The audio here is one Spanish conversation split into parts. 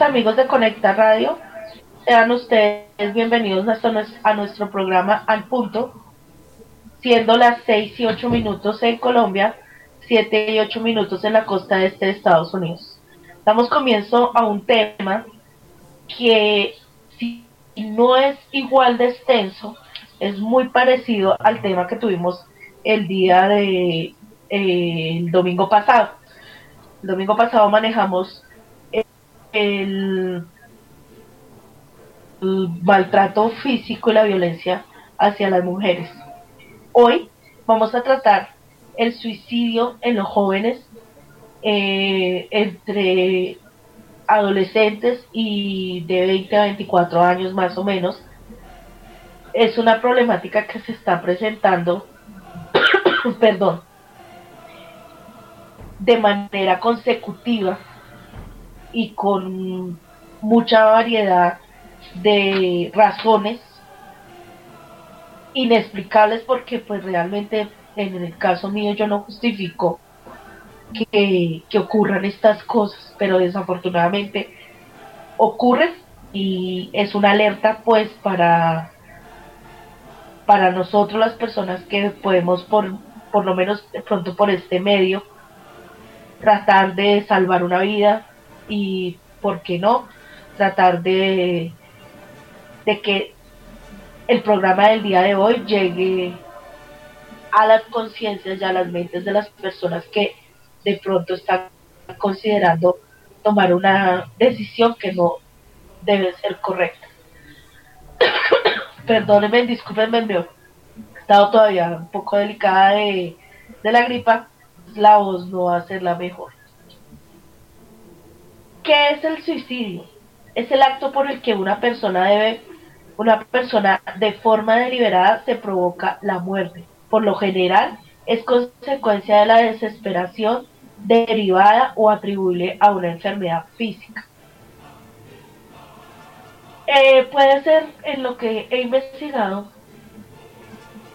Amigos de Conecta Radio. Sean ustedes bienvenidos a nuestro programa Al Punto, siendo las 6 y 8 minutos en Colombia, 7 y 8 minutos en la costa este de Estados Unidos. Damos comienzo a un tema que si no es igual de extenso, es muy parecido al tema que tuvimos el día de eh, domingo pasado. El domingo pasado manejamos el, maltrato físico y la violencia hacia las mujeres. Hoy vamos a tratar el suicidio en los jóvenes eh, entre adolescentes y de 20 a 24 años más o menos. Es una problemática que se está presentando, perdón, de manera consecutiva y con mucha variedad de razones inexplicables porque pues realmente en el caso mío yo no justifico que, que ocurran estas cosas, pero desafortunadamente ocurren y es una alerta pues para para nosotros las personas que podemos por, por lo menos pronto por este medio tratar de salvar una vida y, ¿por qué no?, tratar de, de que el programa del día de hoy llegue a las conciencias y a las mentes de las personas que de pronto están considerando tomar una decisión que no debe ser correcta. Perdónenme, discúlpenme, me he estado todavía un poco delicada de, de la gripa, la voz no va a ser la mejor. ¿Qué es el suicidio? Es el acto por el que una persona debe, una persona de forma deliberada se provoca la muerte. Por lo general, es consecuencia de la desesperación derivada o atribuible a una enfermedad física. Eh, puede ser en lo que he investigado,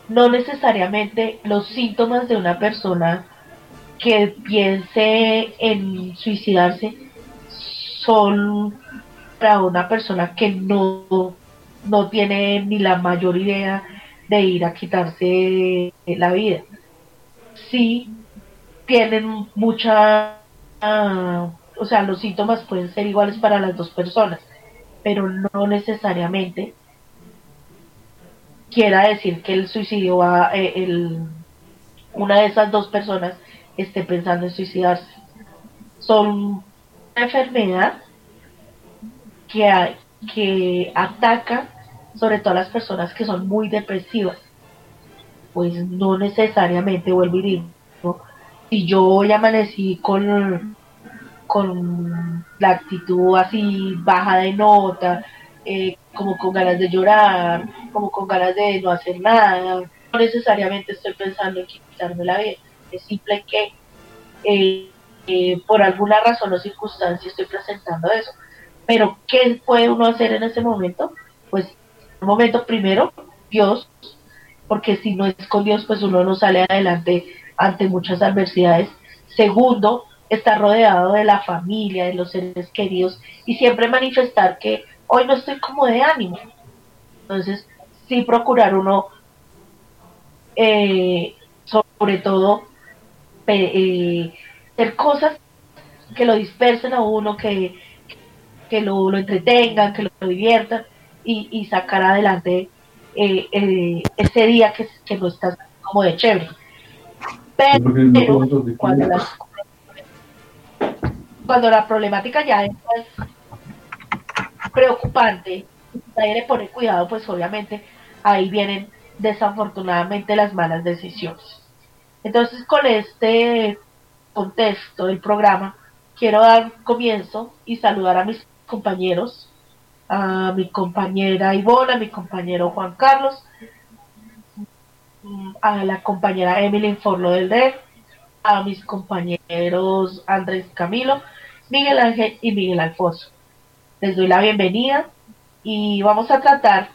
no necesariamente los síntomas de una persona que piense en suicidarse son para una persona que no, no tiene ni la mayor idea de ir a quitarse la vida. Sí, tienen mucha, ah, o sea, los síntomas pueden ser iguales para las dos personas, pero no necesariamente quiera decir que el suicidio va, eh, el, una de esas dos personas esté pensando en suicidarse. Son enfermedad que, que ataca sobre todo a las personas que son muy depresivas. Pues no necesariamente vuelvo a digo, si yo hoy amanecí con, con la actitud así baja de nota, eh, como con ganas de llorar, como con ganas de no hacer nada, no necesariamente estoy pensando en quitarme la vida, es simple que eh, eh, por alguna razón o circunstancia estoy presentando eso. Pero, ¿qué puede uno hacer en ese momento? Pues, un momento primero, Dios, porque si no es con Dios, pues uno no sale adelante ante muchas adversidades. Segundo, estar rodeado de la familia, de los seres queridos y siempre manifestar que hoy no estoy como de ánimo. Entonces, sí procurar uno, eh, sobre todo, eh, hacer cosas que lo dispersen a uno, que, que lo, lo entretengan, que lo, diviertan y, y, sacar adelante eh, eh, ese día que, que no está como de chévere. Pero, cuando, la, cuando la problemática ya es preocupante, nadie le pone cuidado, pues obviamente ahí vienen desafortunadamente las malas decisiones. Entonces con este contexto del programa, quiero dar comienzo y saludar a mis compañeros, a mi compañera Ivona, a mi compañero Juan Carlos, a la compañera Emily Forlo del Red, a mis compañeros Andrés Camilo, Miguel Ángel y Miguel Alfonso. Les doy la bienvenida y vamos a tratar,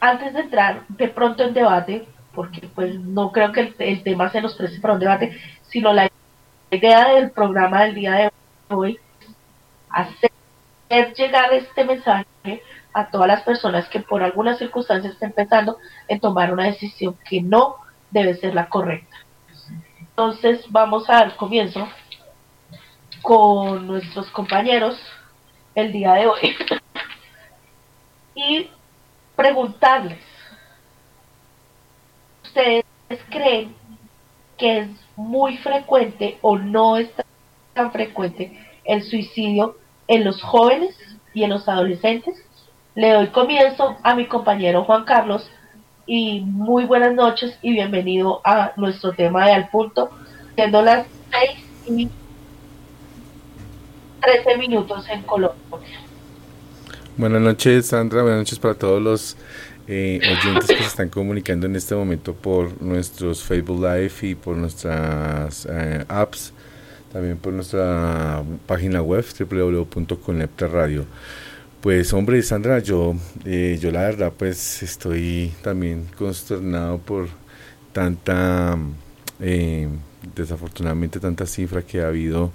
antes de entrar de pronto en debate, porque pues no creo que el, el tema se nos preste para un debate, sino la idea del programa del día de hoy hacer llegar este mensaje a todas las personas que por alguna circunstancia estén pensando en tomar una decisión que no debe ser la correcta. Entonces vamos a dar comienzo con nuestros compañeros el día de hoy y preguntarles, ¿ustedes creen que es muy frecuente o no es tan frecuente el suicidio en los jóvenes y en los adolescentes? Le doy comienzo a mi compañero Juan Carlos y muy buenas noches y bienvenido a nuestro tema de Al Punto, siendo las 6 y 13 minutos en Colombia. Buenas noches Sandra, buenas noches para todos los eh, oyentes que se están comunicando en este momento por nuestros Facebook Live y por nuestras eh, apps, también por nuestra página web www.conepta.radio. Pues hombre, Sandra, yo, eh, yo la verdad pues estoy también consternado por tanta, desafortunadamente tanta cifra que ha habido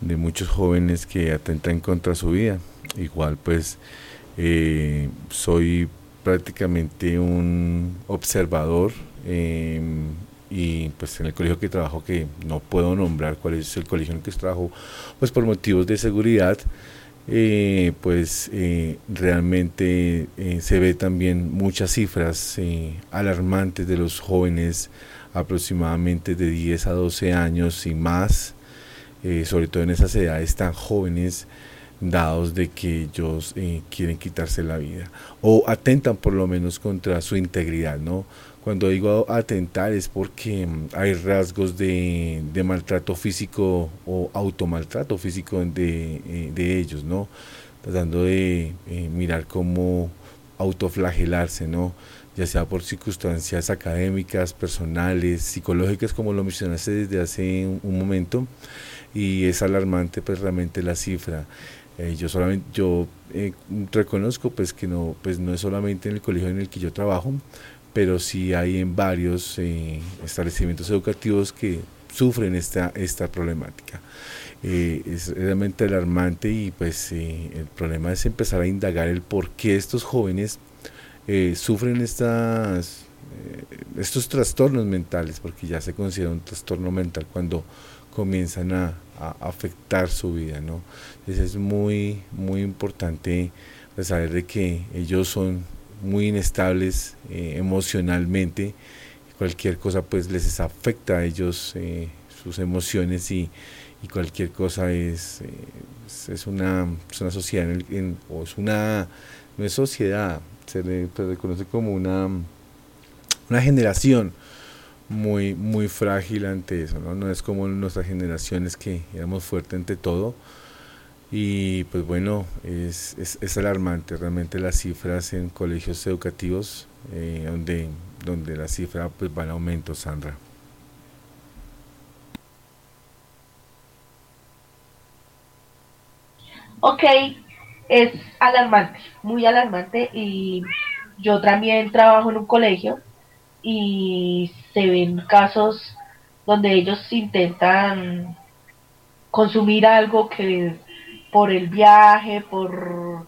de muchos jóvenes que atentan contra su vida. Igual pues soy prácticamente un observador y pues en el colegio que trabajo que no puedo nombrar cuál es el colegio en el que trabajo pues por motivos de seguridad eh, pues eh, realmente eh, se ve también muchas cifras alarmantes de los jóvenes aproximadamente de 10 a 12 años y más, sobre todo en esas edades tan jóvenes, dados de que ellos quieren quitarse la vida o atentan por lo menos contra su integridad, ¿no? Cuando digo atentar es porque mm, hay rasgos de, maltrato físico o automaltrato físico de, eh, de ellos, ¿no? Tratando de eh, mirar cómo autoflagelarse, ¿no? Ya sea por circunstancias académicas, personales, psicológicas, como lo mencionaste desde hace un, momento, y es alarmante pues realmente la cifra. Eh, yo solamente yo reconozco pues que no pues no es solamente en el colegio en el que yo trabajo pero sí hay en varios eh, establecimientos educativos que sufren esta, esta problemática. Eh, es realmente alarmante y pues eh, el problema es empezar a indagar el por qué estos jóvenes sufren estas, estos trastornos mentales, porque ya se considera un trastorno mental cuando comienzan a, afectar su vida. ¿no? Entonces es muy, muy importante pues, saber de que ellos son muy inestables eh, emocionalmente. Cualquier cosa pues les afecta a ellos eh, sus emociones y, cualquier cosa es, es, una, una sociedad o es una no es sociedad, se le reconoce como una, una generación muy, muy frágil ante eso, ¿no? no es como nuestras generaciones que éramos fuertes ante todo, y pues bueno, es, es, alarmante realmente las cifras en colegios educativos, eh, donde, donde la cifra pues va en aumento, Sandra. Ok, es alarmante, muy alarmante y yo también trabajo en un colegio y se ven casos donde ellos intentan consumir algo que por el viaje, por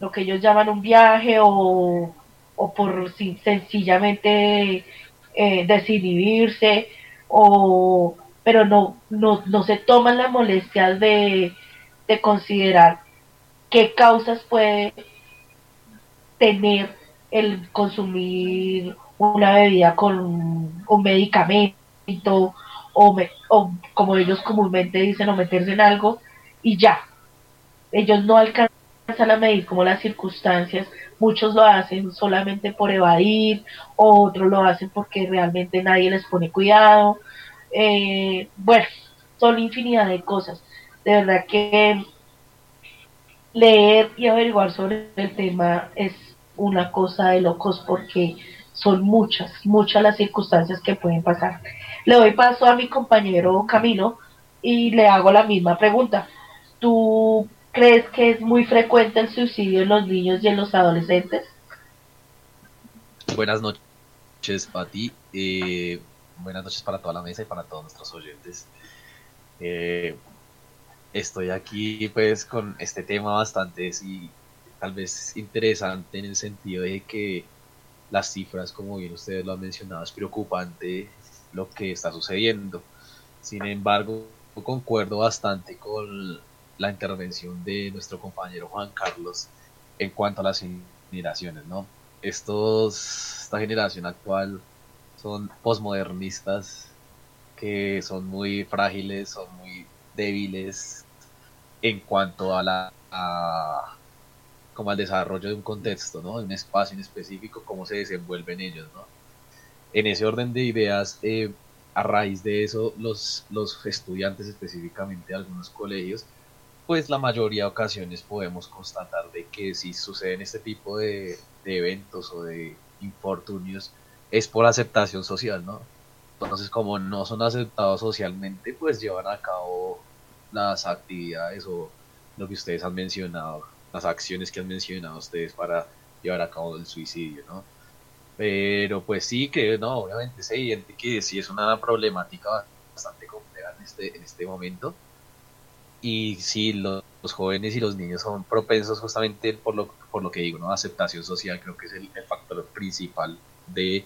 lo que ellos llaman un viaje o, por sencillamente eh, desinhibirse o pero no, no, no se toman la molestia de, de considerar qué causas puede tener el consumir una bebida con un medicamento o, o como ellos comúnmente dicen o meterse en algo y ya ellos no alcanzan a medir como las circunstancias, muchos lo hacen solamente por evadir, otros lo hacen porque realmente nadie les pone cuidado. Eh, bueno, son infinidad de cosas. De verdad que leer y averiguar sobre el tema es una cosa de locos porque son muchas, muchas las circunstancias que pueden pasar. Le doy paso a mi compañero Camilo y le hago la misma pregunta. ¿Tú ¿Crees que es muy frecuente el suicidio en los niños y en los adolescentes? Buenas noches para ti, eh, buenas noches para toda la mesa y para todos nuestros oyentes. Eh, estoy aquí pues con este tema bastante sí, tal vez interesante en el sentido de que las cifras, como bien ustedes lo han mencionado, es preocupante lo que está sucediendo. Sin embargo, concuerdo bastante con la intervención de nuestro compañero Juan Carlos en cuanto a las generaciones, ¿no? Estos, esta generación actual son posmodernistas que son muy frágiles, son muy débiles en cuanto a la como al desarrollo de un contexto, ¿no? De un espacio en específico, cómo se desenvuelven ellos, ¿no? En ese orden de ideas, eh, a raíz de eso, los, los estudiantes específicamente de algunos colegios, pues la mayoría de ocasiones podemos constatar de que si suceden este tipo de, eventos o de infortunios, es por aceptación social, ¿no? Entonces, como no son aceptados socialmente, pues llevan a cabo las actividades o lo que ustedes han mencionado, las acciones que han mencionado ustedes para llevar a cabo el suicidio, ¿no? Pero pues sí que, no, obviamente es evidente que sí es una problemática bastante compleja en este, en este momento. Y sí, los, jóvenes y los niños son propensos justamente por lo, por lo que digo, ¿no? Aceptación social creo que es el, factor principal de,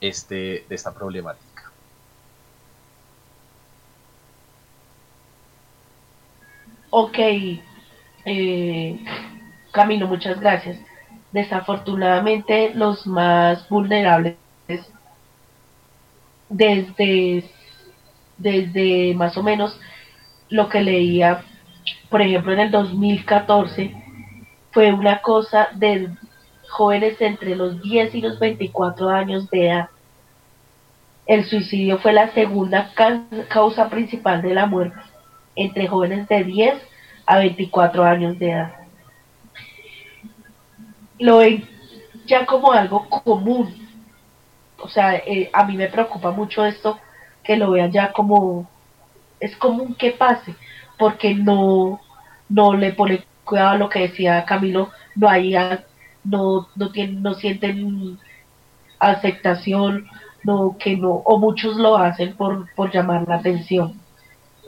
este, de esta problemática. Ok, eh, Camilo, muchas gracias. Desafortunadamente, los más vulnerables desde, desde más o menos lo que leía, por ejemplo, en el 2014, fue una cosa de jóvenes entre los 10 y los 24 años de edad. El suicidio fue la segunda causa principal de la muerte entre jóvenes de 10 a 24 años de edad. Lo ven ya como algo común. O sea, eh, a mí me preocupa mucho esto, que lo vean ya como es común que pase, porque no, no le pone cuidado a lo que decía Camilo, no hay, no, no tienen, no sienten aceptación, no, que no, o muchos lo hacen por, por llamar la atención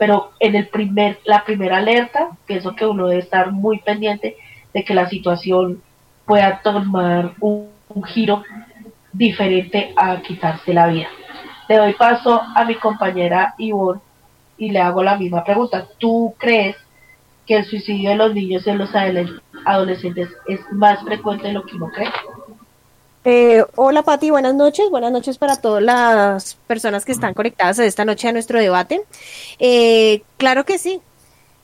pero en el primer, la primera alerta, pienso que uno debe estar muy pendiente de que la situación pueda tomar un, giro diferente a quitarse la vida. Le doy paso a mi compañera Ivonne y le hago la misma pregunta. ¿Tú crees que el suicidio de los niños y los adolescentes es más frecuente de lo que uno cree? Eh, hola Pati, buenas noches. Buenas noches para todas las personas que están conectadas esta noche a nuestro debate. Eh, claro que sí,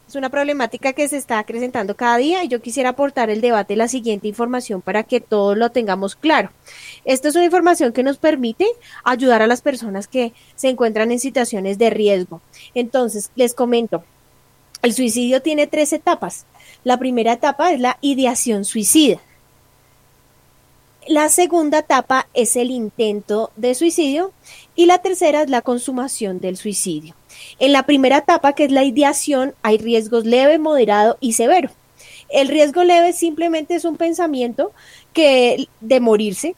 es una problemática que se está acrecentando cada día y yo quisiera aportar el debate la siguiente información para que todos lo tengamos claro. Esta es una información que nos permite ayudar a las personas que se encuentran en situaciones de riesgo. Entonces, les comento, el suicidio tiene tres etapas. La primera etapa es la ideación suicida. La segunda etapa es el intento de suicidio y la tercera es la consumación del suicidio. En la primera etapa, que es la ideación, hay riesgos leve, moderado y severo. El riesgo leve simplemente es un pensamiento que de morirse,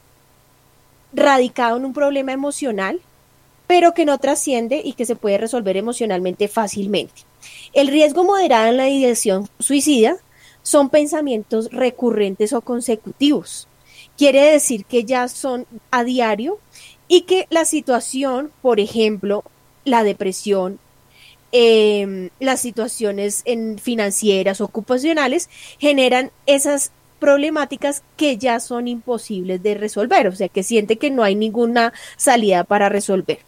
radicado en un problema emocional, pero que no trasciende y que se puede resolver emocionalmente fácilmente. El riesgo moderado en la ideación suicida son pensamientos recurrentes o consecutivos quiere decir que ya son a diario y que la situación, por ejemplo, la depresión, em, las situaciones financieras, ocupacionales, generan esas problemáticas que ya son imposibles de resolver, o sea, que siente que no hay ninguna salida para resolver.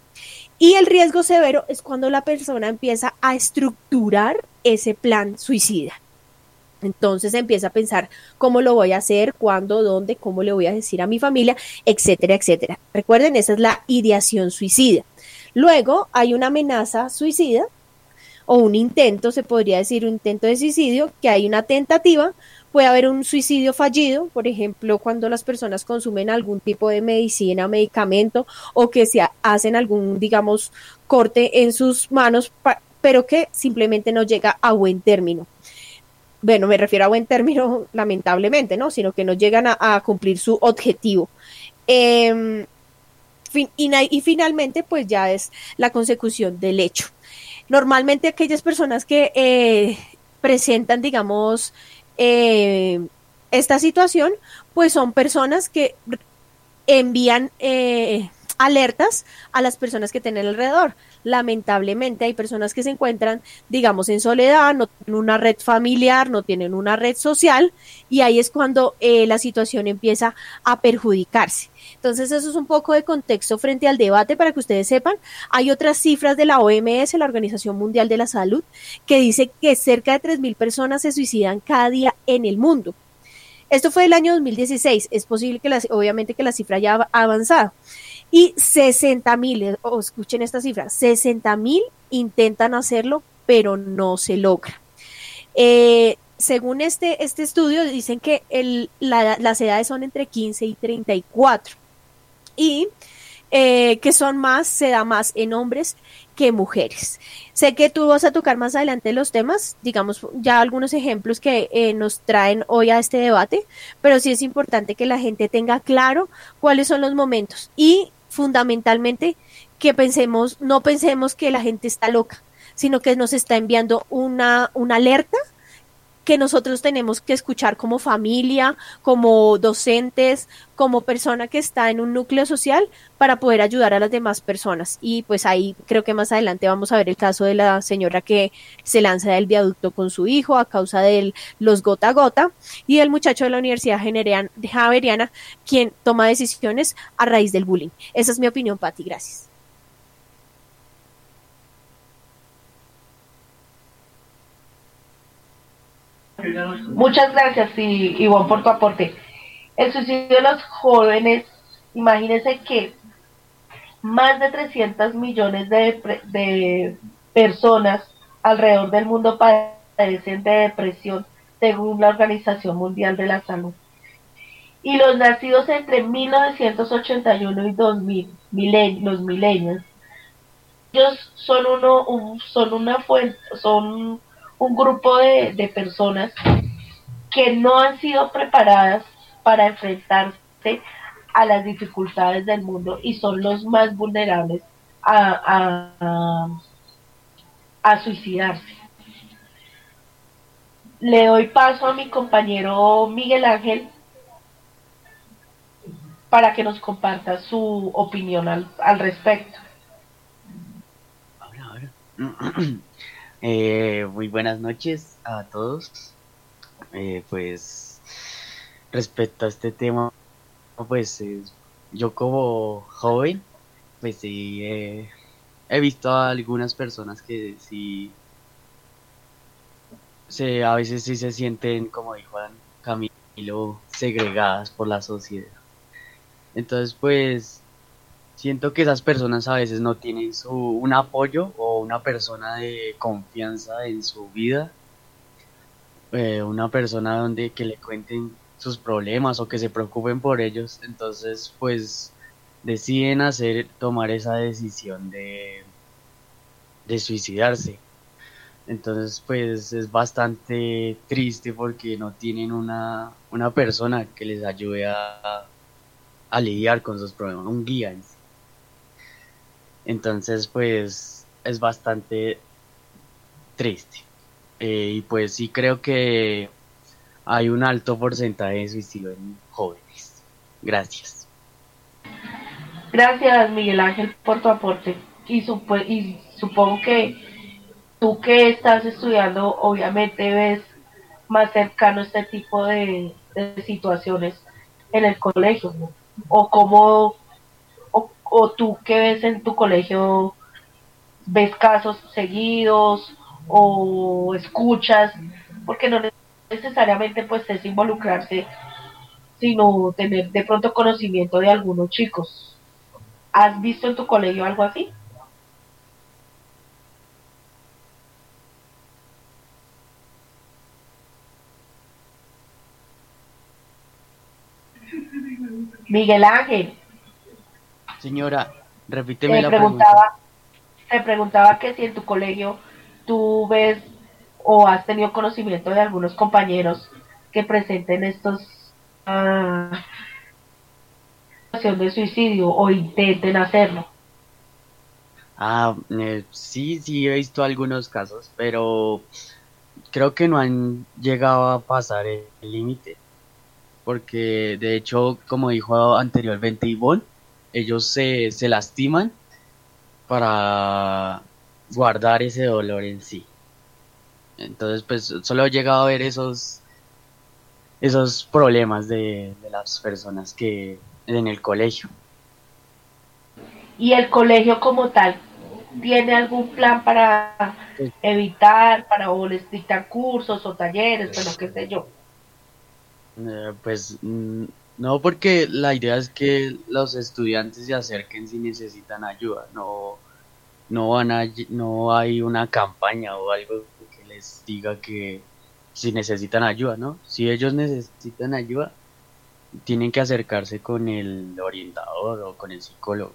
Y el riesgo severo es cuando la persona empieza a estructurar ese plan suicida. Entonces empieza a pensar cómo lo voy a hacer, cuándo, dónde, cómo le voy a decir a mi familia, etcétera, etcétera. Recuerden, esa es la ideación suicida. Luego hay una amenaza suicida o un intento, se podría decir un intento de suicidio, que hay una tentativa, puede haber un suicidio fallido, por ejemplo, cuando las personas consumen algún tipo de medicina, medicamento o que se hacen algún, digamos, corte en sus manos, pero que simplemente no llega a buen término bueno, me refiero a buen término, lamentablemente, ¿no? Sino que no llegan a, cumplir su objetivo. Em, y, finalmente, pues ya es la consecución del hecho. Normalmente aquellas personas que eh, presentan, digamos, eh, esta situación, pues son personas que envían eh, alertas a las personas que tienen alrededor. Lamentablemente hay personas que se encuentran, digamos, en soledad, no tienen una red familiar, no tienen una red social y ahí es cuando eh, la situación empieza a perjudicarse. Entonces eso es un poco de contexto frente al debate para que ustedes sepan. Hay otras cifras de la OMS, la Organización Mundial de la Salud, que dice que cerca de 3.000 personas se suicidan cada día en el mundo. Esto fue el año 2016. Es posible que, obviamente, que la cifra ya ha avanzado. Y 60 mil, eh, escuchen esta cifra, 60 mil intentan hacerlo, pero no se logra. Eh, según este, este estudio, dicen que el, las edades son entre 15 y 34 y eh, que son más, se da más en hombres que mujeres. Sé que tú vas a tocar más adelante los temas, digamos ya algunos ejemplos que eh, nos traen hoy a este debate, pero sí es importante que la gente tenga claro cuáles son los momentos y fundamentalmente que pensemos, no pensemos que la gente está loca, sino que nos está enviando una, una alerta que nosotros tenemos que escuchar como familia, como docentes, como persona que está en un núcleo social para poder ayudar a las demás personas. Y pues ahí creo que más adelante vamos a ver el caso de la señora que se lanza del viaducto con su hijo a causa de los gota a gota y el muchacho de la Universidad Javeriana quien toma decisiones a raíz del bullying. Esa es mi opinión, Patti. Gracias. Muchas gracias, Ivonne, por tu aporte. El suicidio de los jóvenes, imagínense que más de 300 millones de, personas alrededor del mundo padecen de depresión, según la Organización Mundial de la Salud. Y los nacidos entre 1981 y 2000, los milenios, ellos son uno, son una fuente, son un grupo de, personas que no han sido preparadas para enfrentarse a las dificultades del mundo y son los más vulnerables a, a, suicidarse. Le doy paso a mi compañero Miguel Ángel para que nos comparta su opinión al, al respecto. Ahora, ahora. Eh, muy buenas noches a todos. Eh, pues respecto a este tema, pues yo como joven, pues sí he visto a algunas personas que sí se, a veces sí se sienten, como dijo Camilo, segregadas por la sociedad. Entonces, pues siento que esas personas a veces no tienen su, un apoyo o una persona de confianza en su vida, eh, una persona donde que le cuenten sus problemas o que se preocupen por ellos, entonces pues deciden hacer tomar esa decisión de, suicidarse. Entonces pues es bastante triste porque no tienen una, una persona que les ayude a, a lidiar con sus problemas, un guía. Entonces, pues es bastante triste. Eh, y pues sí creo que hay un alto porcentaje de suicidio en jóvenes. Gracias. Gracias, Miguel Ángel, por tu aporte. Y, y supongo que tú que estás estudiando, obviamente ves más cercano este tipo de, situaciones en el colegio, O cómo o tú que ves en tu colegio, ves casos seguidos o escuchas, porque no necesariamente pues es involucrarse, sino tener de pronto conocimiento de algunos chicos. ¿Has visto en tu colegio algo así? Miguel Ángel. Señora, repíteme la preguntaba, pregunta. Preguntaba que si en tu colegio tú ves o has tenido conocimiento de algunos compañeros que presenten estos uh, de suicidio o intenten hacerlo. Ah, eh, sí, sí he visto algunos casos, pero creo que no han llegado a pasar el límite. Porque de hecho, como dijo anteriormente Ivonne, ellos se, se lastiman para guardar ese dolor en sí. Entonces, pues solo he llegado a ver esos esos problemas de, de las personas que en el colegio. ¿Y el colegio como tal tiene algún plan para evitar, para o les dictar cursos o talleres, pero qué sé yo? Eh, pues mm, no, porque la idea es que los estudiantes se acerquen si necesitan ayuda, no, no, van a, no hay una campaña o algo que les diga que si necesitan ayuda, ¿no? Si ellos necesitan ayuda, tienen que acercarse con el orientador o con el psicólogo.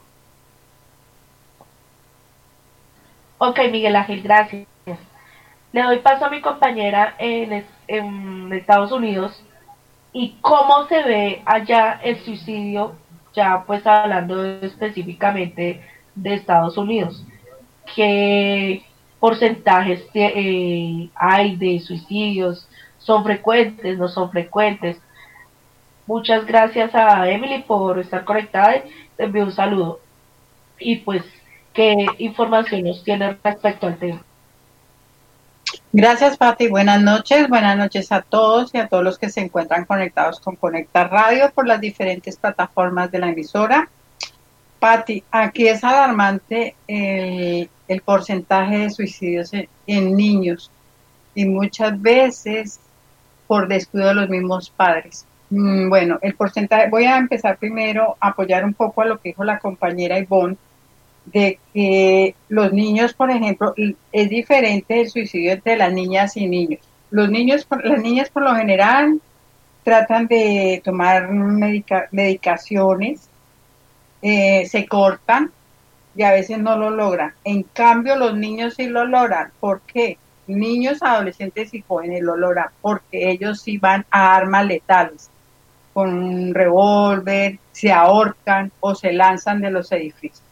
Ok, Miguel Ángel, gracias. Le doy paso a mi compañera en, en Estados Unidos y cómo se ve allá el suicidio, ya pues hablando específicamente de Estados Unidos. ¿Qué porcentajes eh, hay de suicidios? ¿Son frecuentes? ¿No son frecuentes? Muchas gracias a Emily por estar conectada. Te envío un saludo. Y pues qué información nos tiene respecto al tema. Gracias, Pati. Buenas noches. Buenas noches a todos y a todos los que se encuentran conectados con Conecta Radio por las diferentes plataformas de la emisora. Pati, aquí es alarmante el, porcentaje de suicidios en, niños y muchas veces por descuido de los mismos padres. Mm, bueno, el porcentaje, voy a empezar primero a apoyar un poco a lo que dijo la compañera Ivonne de que los niños, por ejemplo, es diferente el suicidio entre las niñas y niños. Los niños, las niñas por lo general tratan de tomar medicaciones, eh, se cortan y a veces no lo logran. En cambio, los niños sí lo logran. ¿Por qué? Niños, adolescentes y jóvenes lo logran porque ellos sí van a armas letales, con un revólver, se ahorcan o se lanzan de los edificios.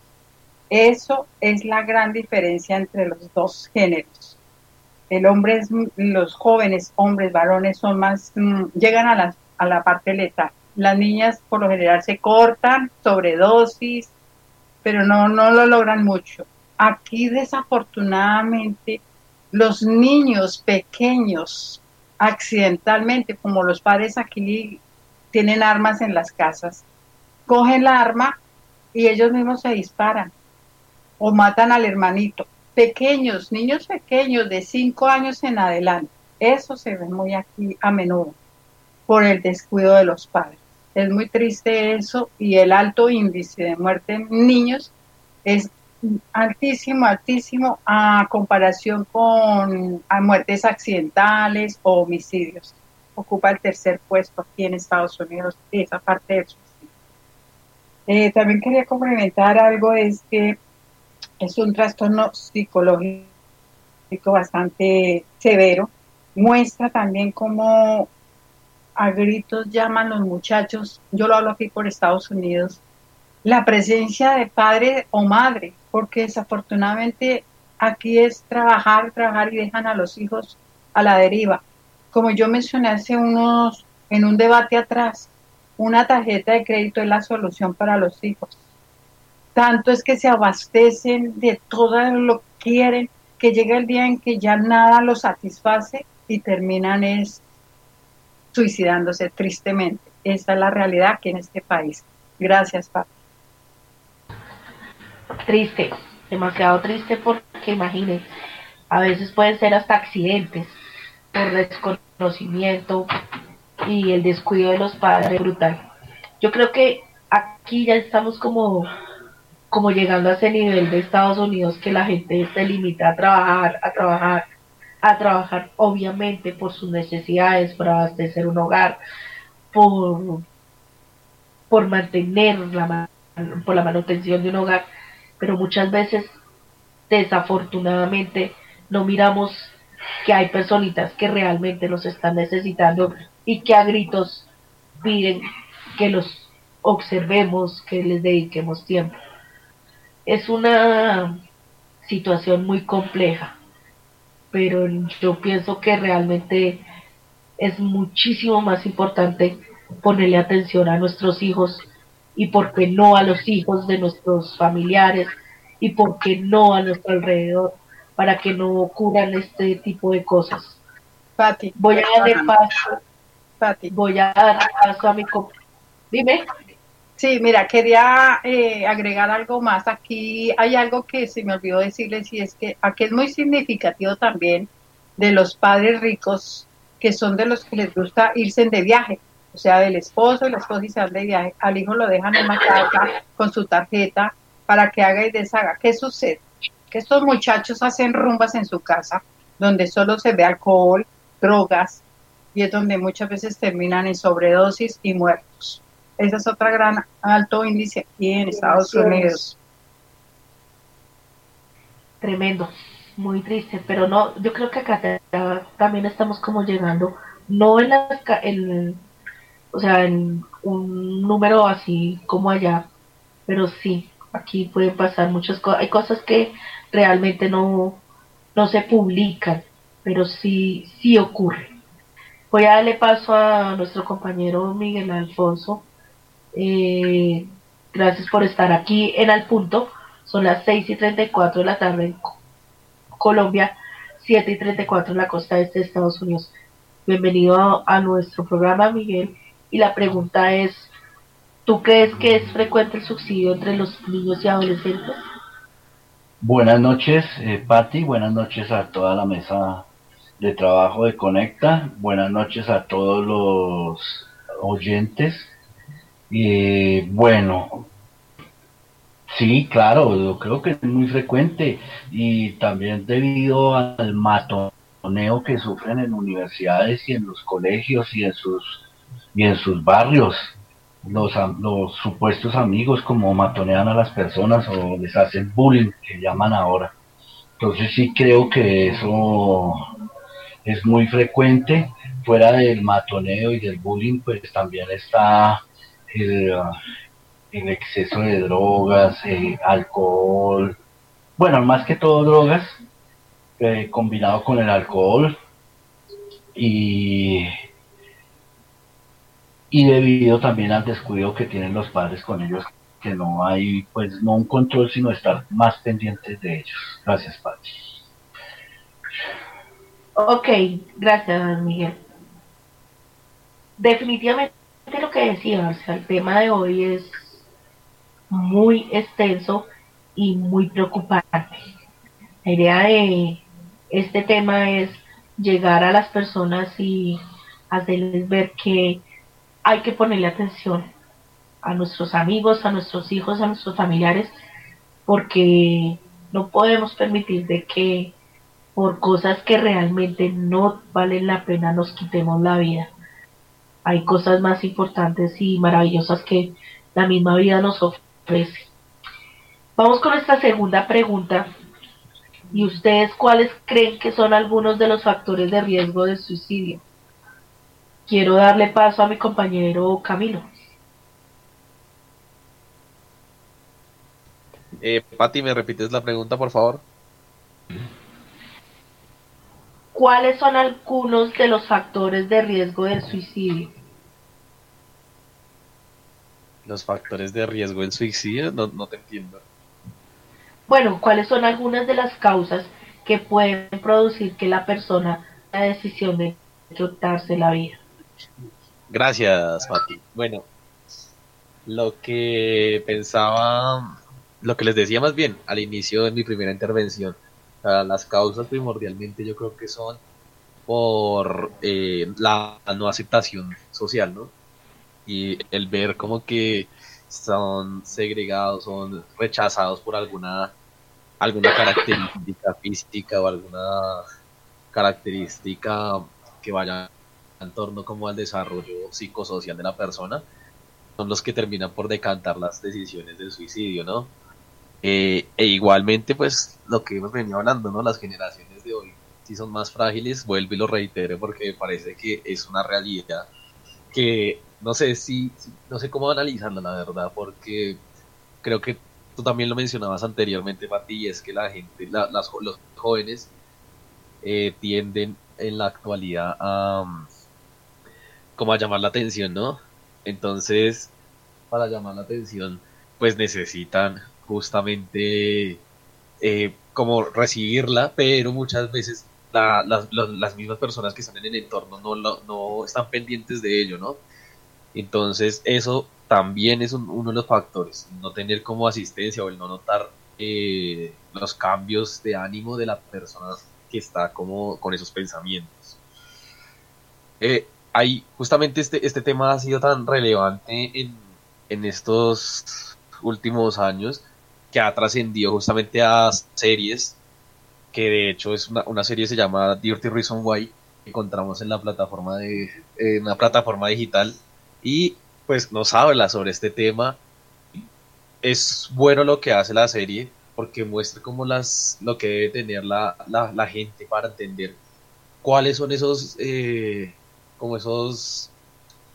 Eso es la gran diferencia entre los dos géneros. El hombre es, los jóvenes hombres, varones, son más, mm, llegan a la, a la parte letal. Las niñas por lo general se cortan, sobredosis, pero no, no lo logran mucho. Aquí desafortunadamente los niños pequeños accidentalmente, como los padres aquí tienen armas en las casas, cogen la arma y ellos mismos se disparan o matan al hermanito. Pequeños, niños pequeños de 5 años en adelante. Eso se ve muy aquí a menudo por el descuido de los padres. Es muy triste eso y el alto índice de muerte en niños es altísimo, altísimo a comparación con muertes accidentales o homicidios. Ocupa el tercer puesto aquí en Estados Unidos, esa parte del suicidio. Eh, también quería complementar algo, es que es un trastorno psicológico bastante severo. Muestra también cómo a gritos llaman los muchachos, yo lo hablo aquí por Estados Unidos, la presencia de padre o madre, porque desafortunadamente aquí es trabajar, trabajar y dejan a los hijos a la deriva. Como yo mencioné hace unos, en un debate atrás, una tarjeta de crédito es la solución para los hijos tanto es que se abastecen de todo lo que quieren, que llega el día en que ya nada los satisface y terminan es suicidándose tristemente. Esa es la realidad aquí en este país. Gracias, Pati. Triste, demasiado triste porque imagínense, a veces pueden ser hasta accidentes por desconocimiento y el descuido de los padres brutal. Yo creo que aquí ya estamos como como llegando a ese nivel de Estados Unidos que la gente se limita a trabajar, a trabajar, a trabajar obviamente por sus necesidades, para abastecer un hogar, por, por mantener la, por la manutención de un hogar, pero muchas veces desafortunadamente no miramos que hay personitas que realmente los están necesitando y que a gritos piden que los observemos, que les dediquemos tiempo es una situación muy compleja. Pero yo pienso que realmente es muchísimo más importante ponerle atención a nuestros hijos y por qué no a los hijos de nuestros familiares y por qué no a nuestro alrededor para que no ocurran este tipo de cosas. Pati, voy a darle paso, Pati. voy a dar paso a mi Dime. Sí, mira, quería eh, agregar algo más. Aquí hay algo que se me olvidó decirles y es que aquí es muy significativo también de los padres ricos que son de los que les gusta irse de viaje, o sea, del esposo y la esposa y se van de viaje, al hijo lo dejan en la casa con su tarjeta para que haga y deshaga. ¿Qué sucede? Que estos muchachos hacen rumbas en su casa donde solo se ve alcohol, drogas y es donde muchas veces terminan en sobredosis y muertos. Ese es otro gran alto índice aquí en Estados Unidos. Tremendo, muy triste, pero no, yo creo que acá también estamos como llegando, no en las, en, o sea, en un número así como allá, pero sí, aquí pueden pasar muchas cosas, hay cosas que realmente no, no se publican, pero sí, sí ocurre. Voy a darle paso a nuestro compañero Miguel Alfonso eh, gracias por estar aquí en Al Punto. Son las 6 y 34 de la tarde en Colombia, 7 y 34 en la costa este de Estados Unidos. Bienvenido a, nuestro programa, Miguel. Y la pregunta es, ¿tú crees que es frecuente el subsidio entre los niños y adolescentes? Buenas noches, eh, Patti. Buenas noches a toda la mesa de trabajo de Conecta. Buenas noches a todos los oyentes. Eh, bueno, sí, claro, yo creo que es muy frecuente y también debido al matoneo que sufren en universidades y en los colegios y en sus y en sus barrios. Los, los supuestos amigos como matonean a las personas o les hacen bullying, que llaman ahora. Entonces sí creo que eso es muy frecuente. Fuera del matoneo y del bullying, pues también está el, exceso de drogas, eh, alcohol, bueno, más que todo drogas, eh, combinado con el alcohol y, y debido también al descuido que tienen los padres con ellos, que no hay, pues, no un control, sino estar más pendientes de ellos. Gracias, padre. Ok, gracias, Miguel. Definitivamente lo que decía, el tema de hoy es muy extenso y muy preocupante. La idea de este tema es llegar a las personas y hacerles ver que hay que ponerle atención a nuestros amigos, a nuestros hijos, a nuestros familiares, porque no podemos permitir de que por cosas que realmente no valen la pena nos quitemos la vida hay cosas más importantes y maravillosas que la misma vida nos ofrece. Vamos con esta segunda pregunta. ¿Y ustedes cuáles creen que son algunos de los factores de riesgo de suicidio? Quiero darle paso a mi compañero Camilo. Eh, Pati, ¿me repites la pregunta, por favor? ¿Cuáles son algunos de los factores de riesgo del suicidio? Los factores de riesgo del suicidio, no, no te entiendo. Bueno, ¿cuáles son algunas de las causas que pueden producir que la persona la decisión de quitarse la vida? Gracias, Pati. Bueno, lo que pensaba, lo que les decía más bien al inicio de mi primera intervención, las causas primordialmente yo creo que son por eh, la no aceptación social, ¿no? Y el ver como que son segregados, son rechazados por alguna alguna característica física o alguna característica que vaya en torno como al desarrollo psicosocial de la persona, son los que terminan por decantar las decisiones del suicidio, ¿no? Eh, e igualmente, pues lo que hemos venido hablando, ¿no? Las generaciones de hoy si son más frágiles, vuelvo y lo reitero porque me parece que es una realidad que no sé si, no sé cómo analizarla, la verdad, porque creo que tú también lo mencionabas anteriormente, Pati, y es que la gente, las, los jóvenes eh, tienden en la actualidad a, como a llamar la atención, ¿no? Entonces, para llamar la atención, pues necesitan justamente eh, como recibirla, pero muchas veces las, mismas personas que están en el entorno no, no están pendientes de ello, ¿no? Entonces, eso también es uno de los factores, no tener como asistencia o el no notar eh, los cambios de ánimo de la persona que está como con esos pensamientos. Eh, hay, justamente este, este tema ha sido tan relevante en, en estos últimos años que ha trascendido justamente a series que de hecho es una, una serie se llama Dirty Reason Why que encontramos en la plataforma de en una plataforma digital y pues nos habla sobre este tema. Es bueno lo que hace la serie porque muestra como las, lo que debe tener la, la, gente para entender cuáles son esos, eh, como esos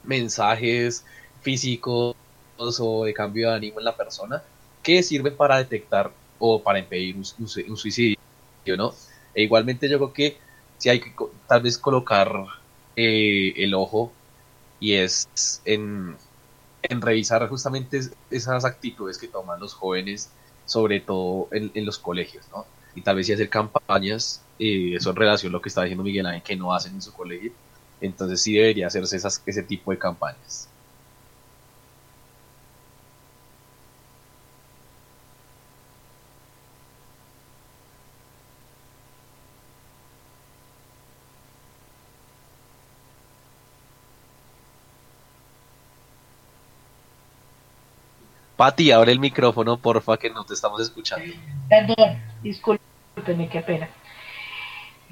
mensajes físicos o de cambio de ánimo en la persona que sirven para detectar o para impedir un, suicidio, ¿no? E igualmente yo creo que si hay que tal vez colocar eh, el ojo y es en, revisar justamente esas actitudes que toman los jóvenes, sobre todo en, los colegios, ¿no? Y tal vez si hacer campañas, eh, eso en relación a lo que está diciendo Miguel Ángel, que no hacen en su colegio, entonces sí debería hacerse esas, ese tipo de campañas. Pati, abre el micrófono, porfa, que no te estamos escuchando. Perdón, discúlpeme, qué pena.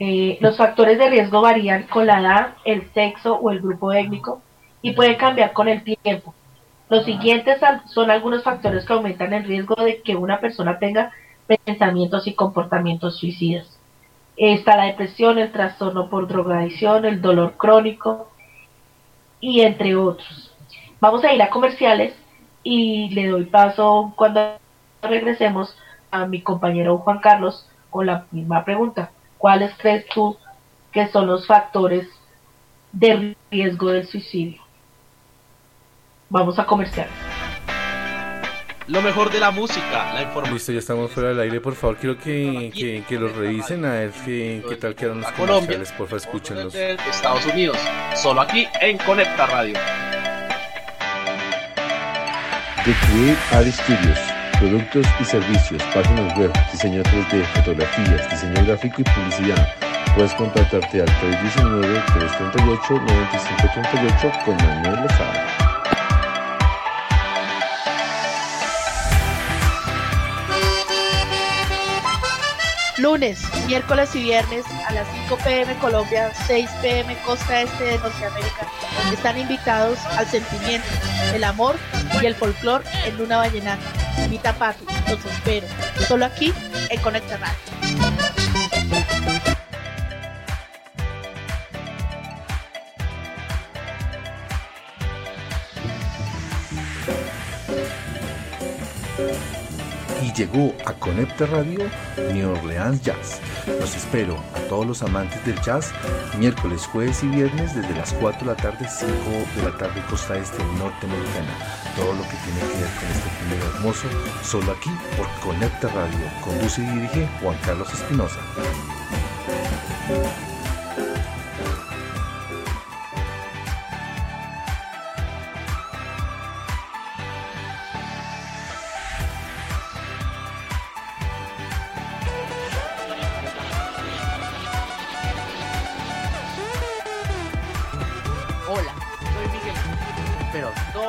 Eh, los factores de riesgo varían con la edad, el sexo o el grupo étnico y pueden cambiar con el tiempo. Los siguientes son algunos factores que aumentan el riesgo de que una persona tenga pensamientos y comportamientos suicidas. Está la depresión, el trastorno por drogadicción, el dolor crónico y entre otros. Vamos a ir a comerciales y le doy paso cuando regresemos a mi compañero Juan Carlos con la misma pregunta. ¿Cuáles crees tú que son los factores de riesgo del suicidio? Vamos a comerciar. Lo mejor de la música, la información. Listo, ya estamos fuera del aire. Por favor, quiero que, que, que los revisen a ver qué, qué tal quedaron los comerciales. Por favor, escúchenlos. Estados Unidos, solo aquí en Conecta Radio. The Create Art Studios. Productos y servicios, páginas web, diseño 3D, fotografías, diseño gráfico y publicidad. Puedes contactarte al 319-338-9538 con Manuel Lozada. Lunes, miércoles y viernes a las 5 pm Colombia, 6 pm Costa Este de Norteamérica. Están invitados al sentimiento, el amor y el folclore en Luna Vallenata. Invita Pati, los espero. Solo aquí en Conecta Radio. Llegó a Conecta Radio New Orleans Jazz. Los espero a todos los amantes del jazz miércoles, jueves y viernes desde las 4 de la tarde, 5 de la tarde, costa este norteamericana. Todo lo que tiene que ver con este género hermoso, solo aquí por Conecta Radio. Conduce y dirige Juan Carlos Espinosa.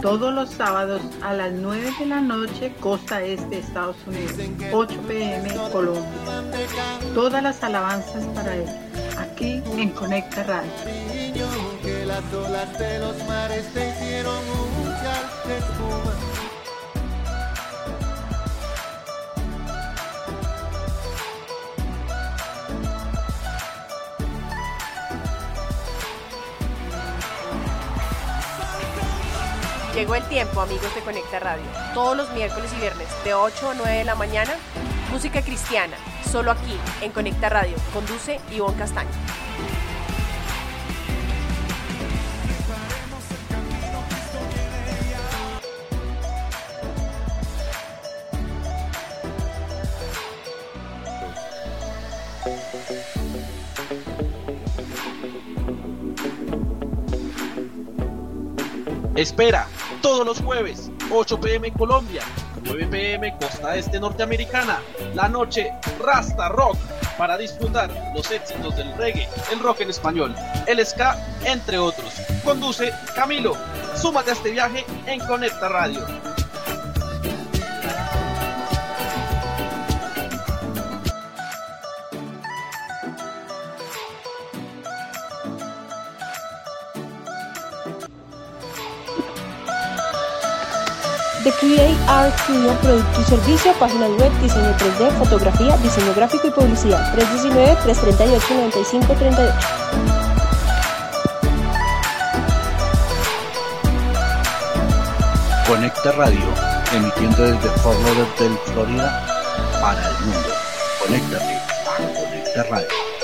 Todos los sábados a las 9 de la noche, costa este, Estados Unidos. 8 pm, Colombia. Todas las alabanzas para Él. Aquí en Conecta Radio. Llegó el tiempo, amigos de Conecta Radio. Todos los miércoles y viernes, de 8 a 9 de la mañana, música cristiana, solo aquí, en Conecta Radio. Conduce Ivonne Castaño. Espera, todos los jueves, 8 pm Colombia, 9 pm Costa Este Norteamericana, la noche Rasta Rock, para disfrutar los éxitos del reggae, el rock en español, el ska, entre otros. Conduce Camilo. Súmate a este viaje en Conecta Radio. Create Art producto y servicio, página web, diseño 3D, fotografía, diseño gráfico y publicidad. 319-338-9538. Conecta Radio, emitiendo desde Fort Lauderdale, Florida, para el mundo. Conéctate a Conecta Radio.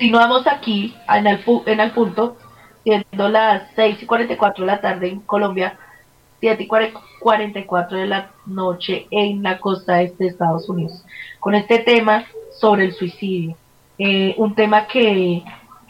Continuamos aquí en el, en el punto, siendo las 6 y 44 de la tarde en Colombia, 7 y 44 de la noche en la costa este de Estados Unidos, con este tema sobre el suicidio. Eh, un tema que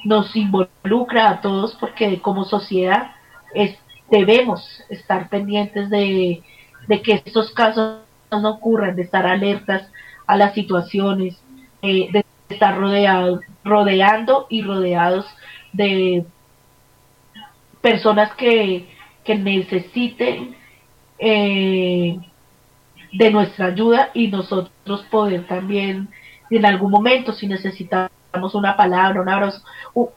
nos involucra a todos porque como sociedad es- debemos estar pendientes de, de que estos casos no ocurran, de estar alertas a las situaciones, eh, de estar rodeado, rodeando y rodeados de personas que, que necesiten eh, de nuestra ayuda y nosotros poder también en algún momento si necesitamos una palabra, un abrazo,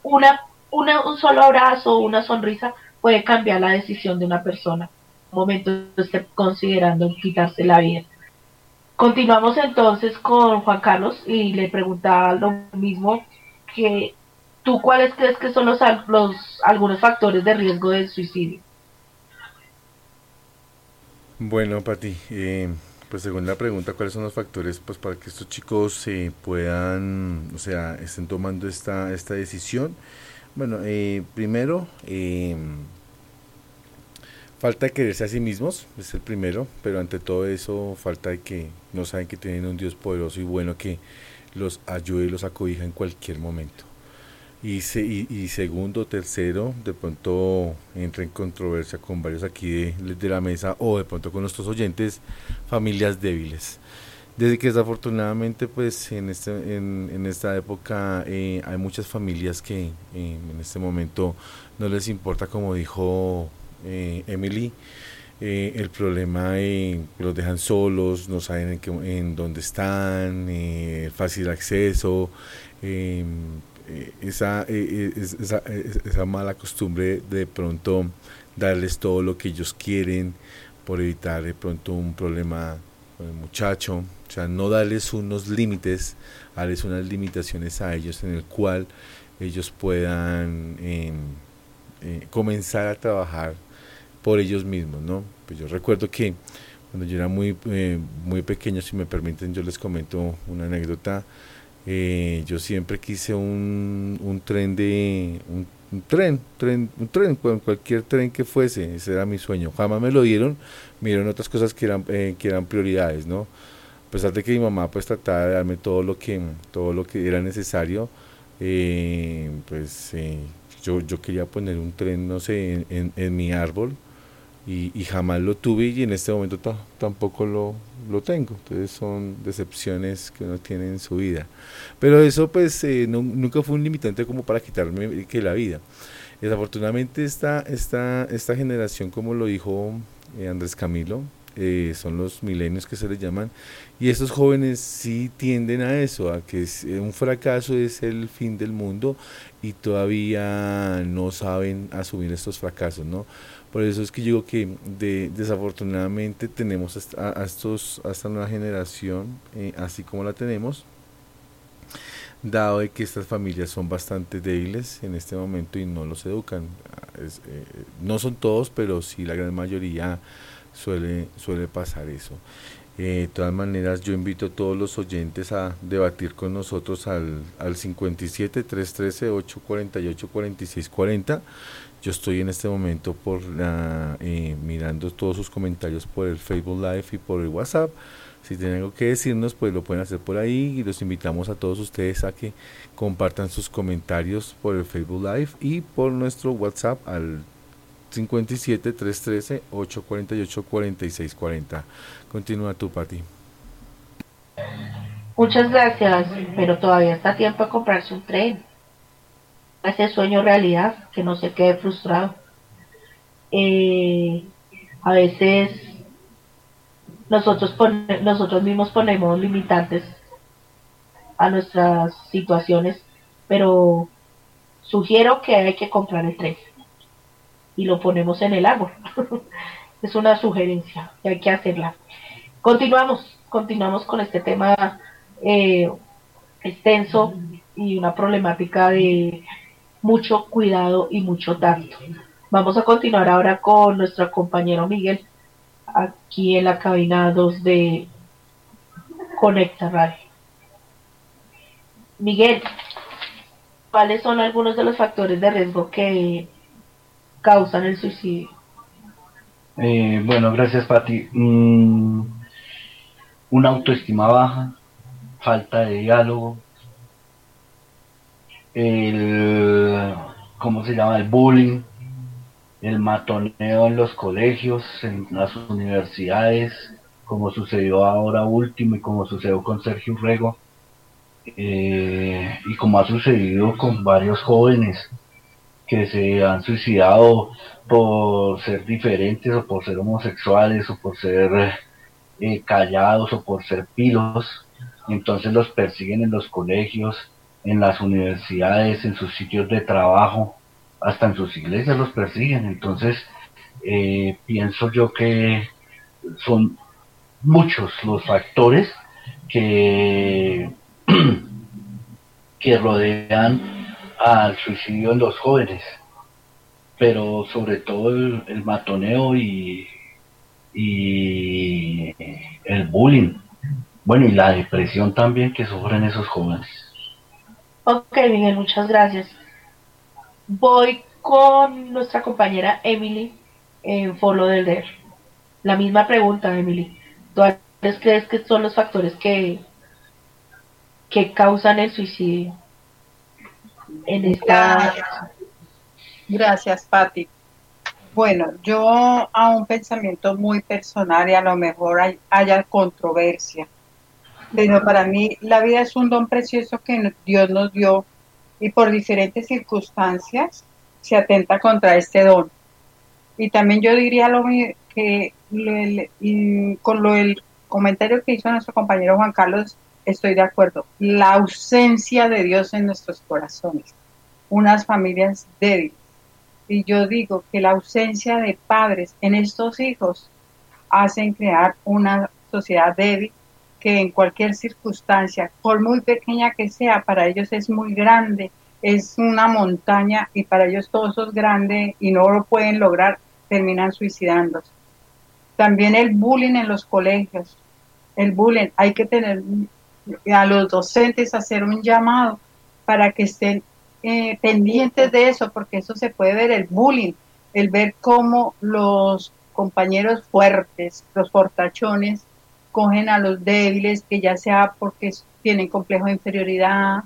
una, una, un solo abrazo, una sonrisa puede cambiar la decisión de una persona. Un momento esté considerando quitarse la vida. Continuamos entonces con Juan Carlos y le preguntaba lo mismo que tú cuáles crees que son los, los algunos factores de riesgo del suicidio. Bueno, Pati, eh, pues según la pregunta, ¿cuáles son los factores pues para que estos chicos se puedan, o sea, estén tomando esta, esta decisión? Bueno, eh, primero, eh, falta de quererse a sí mismos, es el primero, pero ante todo eso, falta de que no saben que tienen un Dios poderoso y bueno que los ayude y los acobija en cualquier momento. Y, se- y, segundo, tercero, de pronto entra en controversia con varios aquí de, de la mesa o de pronto con nuestros oyentes, familias débiles. Desde que desafortunadamente pues en, este, en, en esta época eh, hay muchas familias que eh, en este momento no les importa como dijo eh, Emily, eh, el problema eh, los dejan solos, no saben en, qué, en dónde están, eh, fácil acceso, eh, eh, esa, es- esa, es- esa mala costumbre de pronto darles todo lo que ellos quieren por evitar de pronto un problema con el muchacho, o sea, no darles unos límites, darles unas limitaciones a ellos en el cual ellos puedan em, comenzar a trabajar por ellos mismos, ¿no? Pues yo recuerdo que cuando yo era muy, eh, muy pequeño, si me permiten, yo les comento una anécdota. Eh, yo siempre quise un, un tren de un, tren, tren, un tren, cual- cualquier tren que fuese, ese era mi sueño. Jamás me lo dieron, me dieron otras cosas que eran, eh, que eran prioridades, ¿no? A pesar de que mi mamá pues trataba de darme todo lo que, todo lo que era necesario, pues yo, yo quería poner un tren, no sé, en mi árbol y, y jamás lo tuve y en este momento ta- tampoco lo, lo tengo. Entonces son decepciones que uno tiene en su vida. Pero eso pues eh, nunca fue un limitante como para quitarme que la vida. Desafortunadamente esta, esta, esta generación, como lo dijo eh, Andrés Camilo, eh, son los milenios que se les llaman, y estos jóvenes sí tienden a eso, a que un fracaso es el fin del mundo y todavía no saben asumir estos fracasos, ¿no? Por eso es que digo que de, desafortunadamente tenemos a, estos, a esta nueva generación, eh, así como la tenemos, dado de que estas familias son bastante débiles en este momento y no los educan. Eh, no son todos, pero sí la gran mayoría suele, suele pasar eso. Eh, de todas maneras, yo invito a todos los oyentes a debatir con nosotros al, al 57 313 848 4640. Yo estoy en este momento por la, eh, mirando todos sus comentarios por el Facebook Live y por el WhatsApp. Si tienen algo que decirnos, pues lo pueden hacer por ahí y los invitamos a todos ustedes a que compartan sus comentarios por el Facebook Live y por nuestro WhatsApp al 57 313 848 4640. Continúa tú, Pati. Muchas gracias, pero todavía está tiempo de comprarse un tren. Ese sueño realidad, que no se quede frustrado. Eh, a veces nosotros, nosotros mismos ponemos limitantes a nuestras situaciones, pero sugiero que hay que comprar el tren y lo ponemos en el árbol. es una sugerencia y hay que hacerla. Continuamos, continuamos con este tema eh, extenso y una problemática de mucho cuidado y mucho tacto. Vamos a continuar ahora con nuestro compañero Miguel, aquí en la cabina 2 de Conecta Radio. Miguel, ¿cuáles son algunos de los factores de riesgo que causan el suicidio? Eh, bueno, gracias Pati. Mm, una autoestima baja, falta de diálogo, el, ¿cómo se llama? El bullying, el matoneo en los colegios, en las universidades, como sucedió ahora último y como sucedió con Sergio Rego, eh, y como ha sucedido con varios jóvenes que se han suicidado por ser diferentes o por ser homosexuales o por ser eh, callados o por ser pilos. Entonces los persiguen en los colegios, en las universidades, en sus sitios de trabajo, hasta en sus iglesias los persiguen. Entonces eh, pienso yo que son muchos los factores que, que rodean al suicidio en los jóvenes, pero sobre todo el, matoneo y, y el bullying. Bueno, y la depresión también que sufren esos jóvenes. Ok, Miguel, muchas gracias. Voy con nuestra compañera Emily en Folo del DER. La misma pregunta, Emily. ¿Tú crees que son los factores que, que causan el suicidio? en esta... Gracias, Patti. Bueno, yo a un pensamiento muy personal y a lo mejor haya controversia, pero para mí la vida es un don precioso que Dios nos dio y por diferentes circunstancias se atenta contra este don. Y también yo diría lo que con lo el comentario que hizo nuestro compañero Juan Carlos estoy de acuerdo. La ausencia de Dios en nuestros corazones. Unas familias débiles. Y yo digo que la ausencia de padres en estos hijos hacen crear una sociedad débil que en cualquier circunstancia, por muy pequeña que sea, para ellos es muy grande, es una montaña y para ellos todo eso es grande y no lo pueden lograr, terminan suicidándose. También el bullying en los colegios. El bullying, hay que tener a los docentes hacer un llamado para que estén eh, pendientes de eso, porque eso se puede ver el bullying, el ver cómo los compañeros fuertes, los fortachones, cogen a los débiles, que ya sea porque tienen complejo de inferioridad,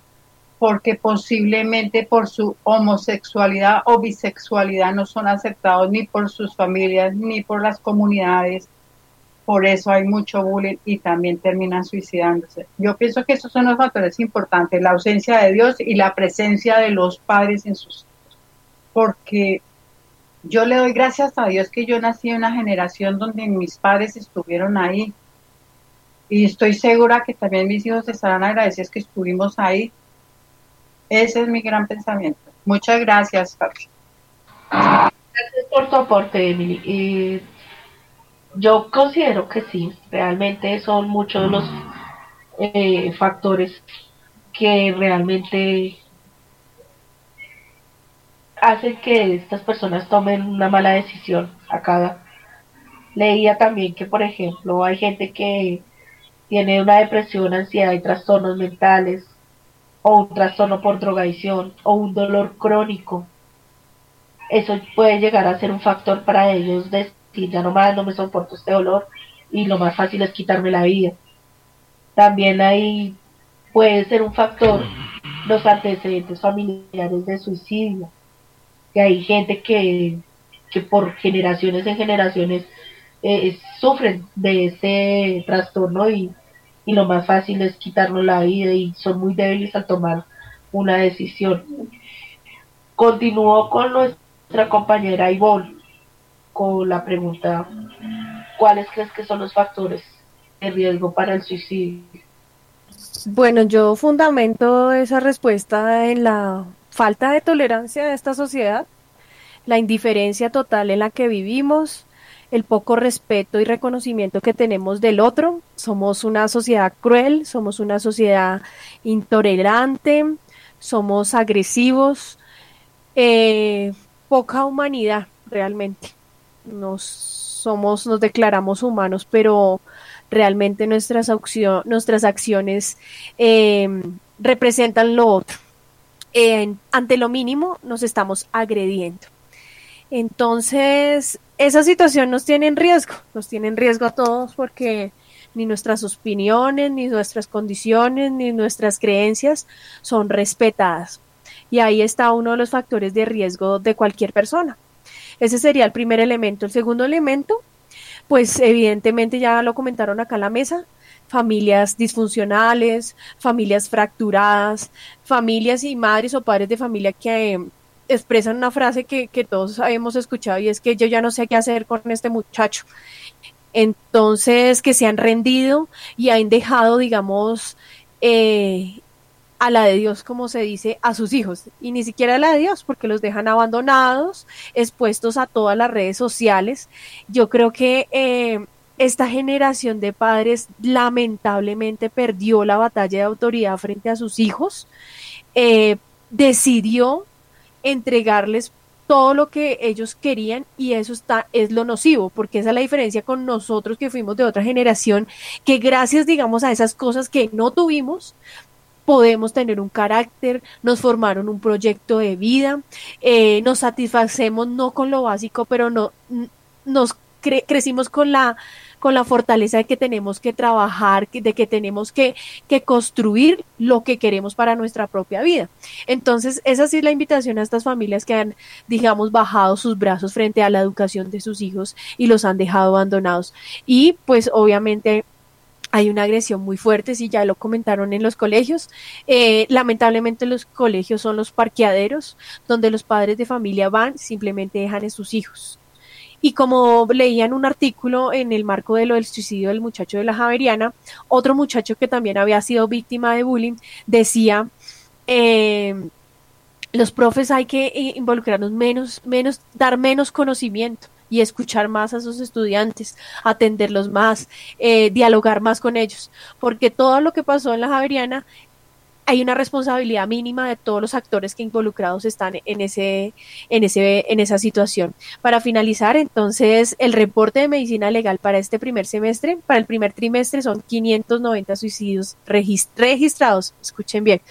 porque posiblemente por su homosexualidad o bisexualidad no son aceptados ni por sus familias ni por las comunidades por eso hay mucho bullying y también terminan suicidándose. Yo pienso que esos son los factores importantes, la ausencia de Dios y la presencia de los padres en sus hijos. Porque yo le doy gracias a Dios que yo nací en una generación donde mis padres estuvieron ahí. Y estoy segura que también mis hijos estarán agradecidos que estuvimos ahí. Ese es mi gran pensamiento. Muchas gracias, Carlos. Gracias por tu aporte, Emily. Eh, yo considero que sí, realmente son muchos los eh, factores que realmente hacen que estas personas tomen una mala decisión acá leía también que por ejemplo hay gente que tiene una depresión, ansiedad y trastornos mentales o un trastorno por drogadicción o un dolor crónico. Eso puede llegar a ser un factor para ellos decir ya no más no me soporto este dolor y lo más fácil es quitarme la vida también ahí puede ser un factor los antecedentes familiares de suicidio que hay gente que, que por generaciones en generaciones eh, sufren de ese trastorno y, y lo más fácil es quitarnos la vida y son muy débiles al tomar una decisión. Continúo con nuestra compañera Ivonne con la pregunta, ¿cuáles crees que son los factores de riesgo para el suicidio? Bueno, yo fundamento esa respuesta en la falta de tolerancia de esta sociedad, la indiferencia total en la que vivimos, el poco respeto y reconocimiento que tenemos del otro. Somos una sociedad cruel, somos una sociedad intolerante, somos agresivos, eh, poca humanidad realmente. Nos somos, nos declaramos humanos, pero realmente nuestras, nuestras acciones eh, representan lo otro ante lo mínimo nos estamos agrediendo. Entonces, esa situación nos tiene en riesgo, nos tiene en riesgo a todos porque ni nuestras opiniones, ni nuestras condiciones, ni nuestras creencias son respetadas. Y ahí está uno de los factores de riesgo de cualquier persona. Ese sería el primer elemento. El segundo elemento, pues evidentemente ya lo comentaron acá en la mesa, familias disfuncionales, familias fracturadas, familias y madres o padres de familia que expresan una frase que, todos hemos escuchado y es que yo ya no sé qué hacer con este muchacho. Entonces, que se han rendido y han dejado, digamos, eh, a la de Dios, como se dice, a sus hijos, y ni siquiera a la de Dios, porque los dejan abandonados, expuestos a todas las redes sociales. Yo creo que eh, esta generación de padres lamentablemente perdió la batalla de autoridad frente a sus hijos, eh, decidió entregarles todo lo que ellos querían y eso está es lo nocivo, porque esa es la diferencia con nosotros que fuimos de otra generación, que gracias digamos a esas cosas que no tuvimos, podemos tener un carácter, nos formaron un proyecto de vida, eh, nos satisfacemos no con lo básico, pero no nos crecimos con la con la fortaleza de que tenemos que trabajar, de que tenemos que, que construir lo que queremos para nuestra propia vida. Entonces, esa sí es la invitación a estas familias que han, digamos, bajado sus brazos frente a la educación de sus hijos y los han dejado abandonados. Y pues obviamente hay una agresión muy fuerte, si ya lo comentaron en los colegios. Eh, lamentablemente los colegios son los parqueaderos donde los padres de familia van, simplemente dejan a sus hijos. Y como leía en un artículo en el marco de lo del suicidio del muchacho de la Javeriana, otro muchacho que también había sido víctima de bullying decía, eh, los profes hay que involucrarnos menos, menos, dar menos conocimiento y escuchar más a sus estudiantes, atenderlos más, eh, dialogar más con ellos, porque todo lo que pasó en la Javeriana hay una responsabilidad mínima de todos los actores que involucrados están en ese, en ese, en esa situación. Para finalizar, entonces, el reporte de medicina legal para este primer semestre, para el primer trimestre, son 590 suicidios registrados. Escuchen bien.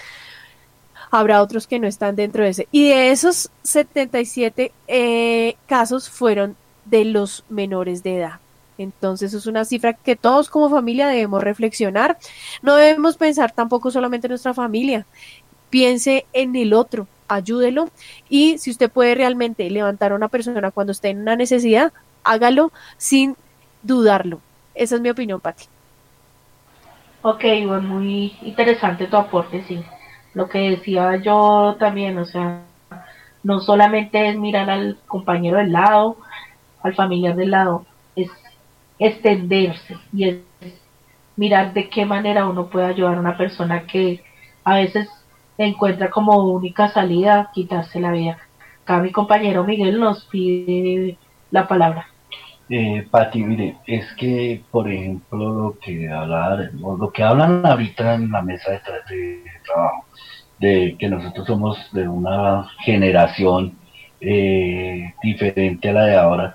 Habrá otros que no están dentro de ese. Y de esos 77 eh, casos fueron de los menores de edad. Entonces es una cifra que todos como familia debemos reflexionar. No debemos pensar tampoco solamente en nuestra familia. Piense en el otro, ayúdelo y si usted puede realmente levantar a una persona cuando esté en una necesidad, hágalo sin dudarlo. Esa es mi opinión, Pati. Ok, bueno, muy interesante tu aporte, sí. Lo que decía yo también, o sea, no solamente es mirar al compañero del lado, al familiar del lado, extenderse y es mirar de qué manera uno puede ayudar a una persona que a veces encuentra como única salida quitarse la vida. Acá mi compañero Miguel nos pide la palabra. Eh, Pati, mire, es que, por ejemplo, lo que, hablar, lo que hablan ahorita en la mesa de, de, trabajo, de que nosotros somos de una generación eh, diferente a la de ahora.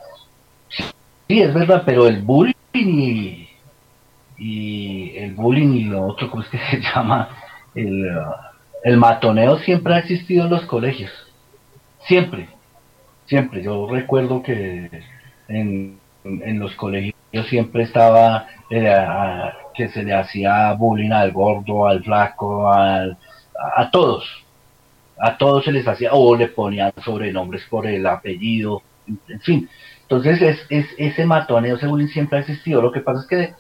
Sí, es verdad, pero el bullying y, el bullying y lo otro, ¿cómo es que se llama? El, el matoneo siempre ha existido en los colegios. Siempre, siempre. Yo recuerdo que en, en los colegios siempre estaba eh, que se le hacía bullying al gordo, al flaco, al, a, todos. A todos se les hacía, o le ponían sobrenombres por el apellido, en, fin. Entonces es, es, ese matoneo, bullying siempre ha existido. Lo que pasa es que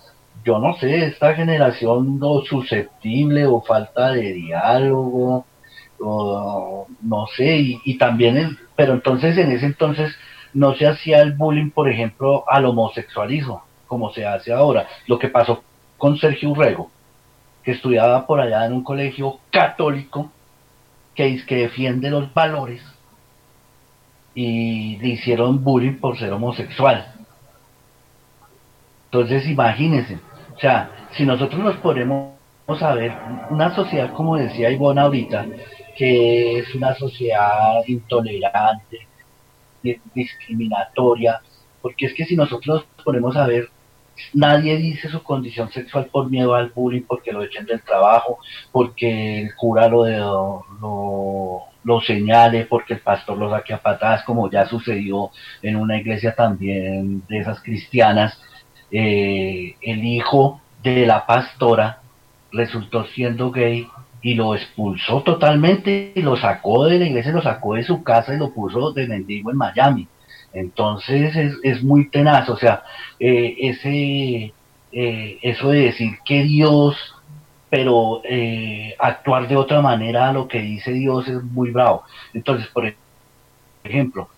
yo no sé, esta generación no susceptible o falta de diálogo, o no sé, y, también, pero entonces en ese entonces no se hacía el bullying, por ejemplo, al homosexualismo, como se hace ahora. Lo que pasó con Sergio Urrego, que estudiaba por allá en un colegio católico, que, que defiende los valores, y le hicieron bullying por ser homosexual. Entonces, imagínense, o sea, si nosotros nos ponemos a ver una sociedad, como decía Ivonne ahorita, que es una sociedad intolerante, discriminatoria, porque es que si nosotros nos ponemos a ver, nadie dice su condición sexual por miedo al bullying, porque lo echen del trabajo, porque el cura lo, lo, lo señale, porque el pastor lo saque a patadas, como ya sucedió en una iglesia también de esas cristianas. Eh, el hijo de la pastora resultó siendo gay y lo expulsó totalmente y lo sacó de la iglesia, lo sacó de su casa y lo puso de mendigo en Miami. Entonces es, es muy tenaz, o sea, eh, ese, eh, eso de decir que Dios, pero eh, actuar de otra manera a lo que dice Dios es muy bravo. Entonces, por ejemplo,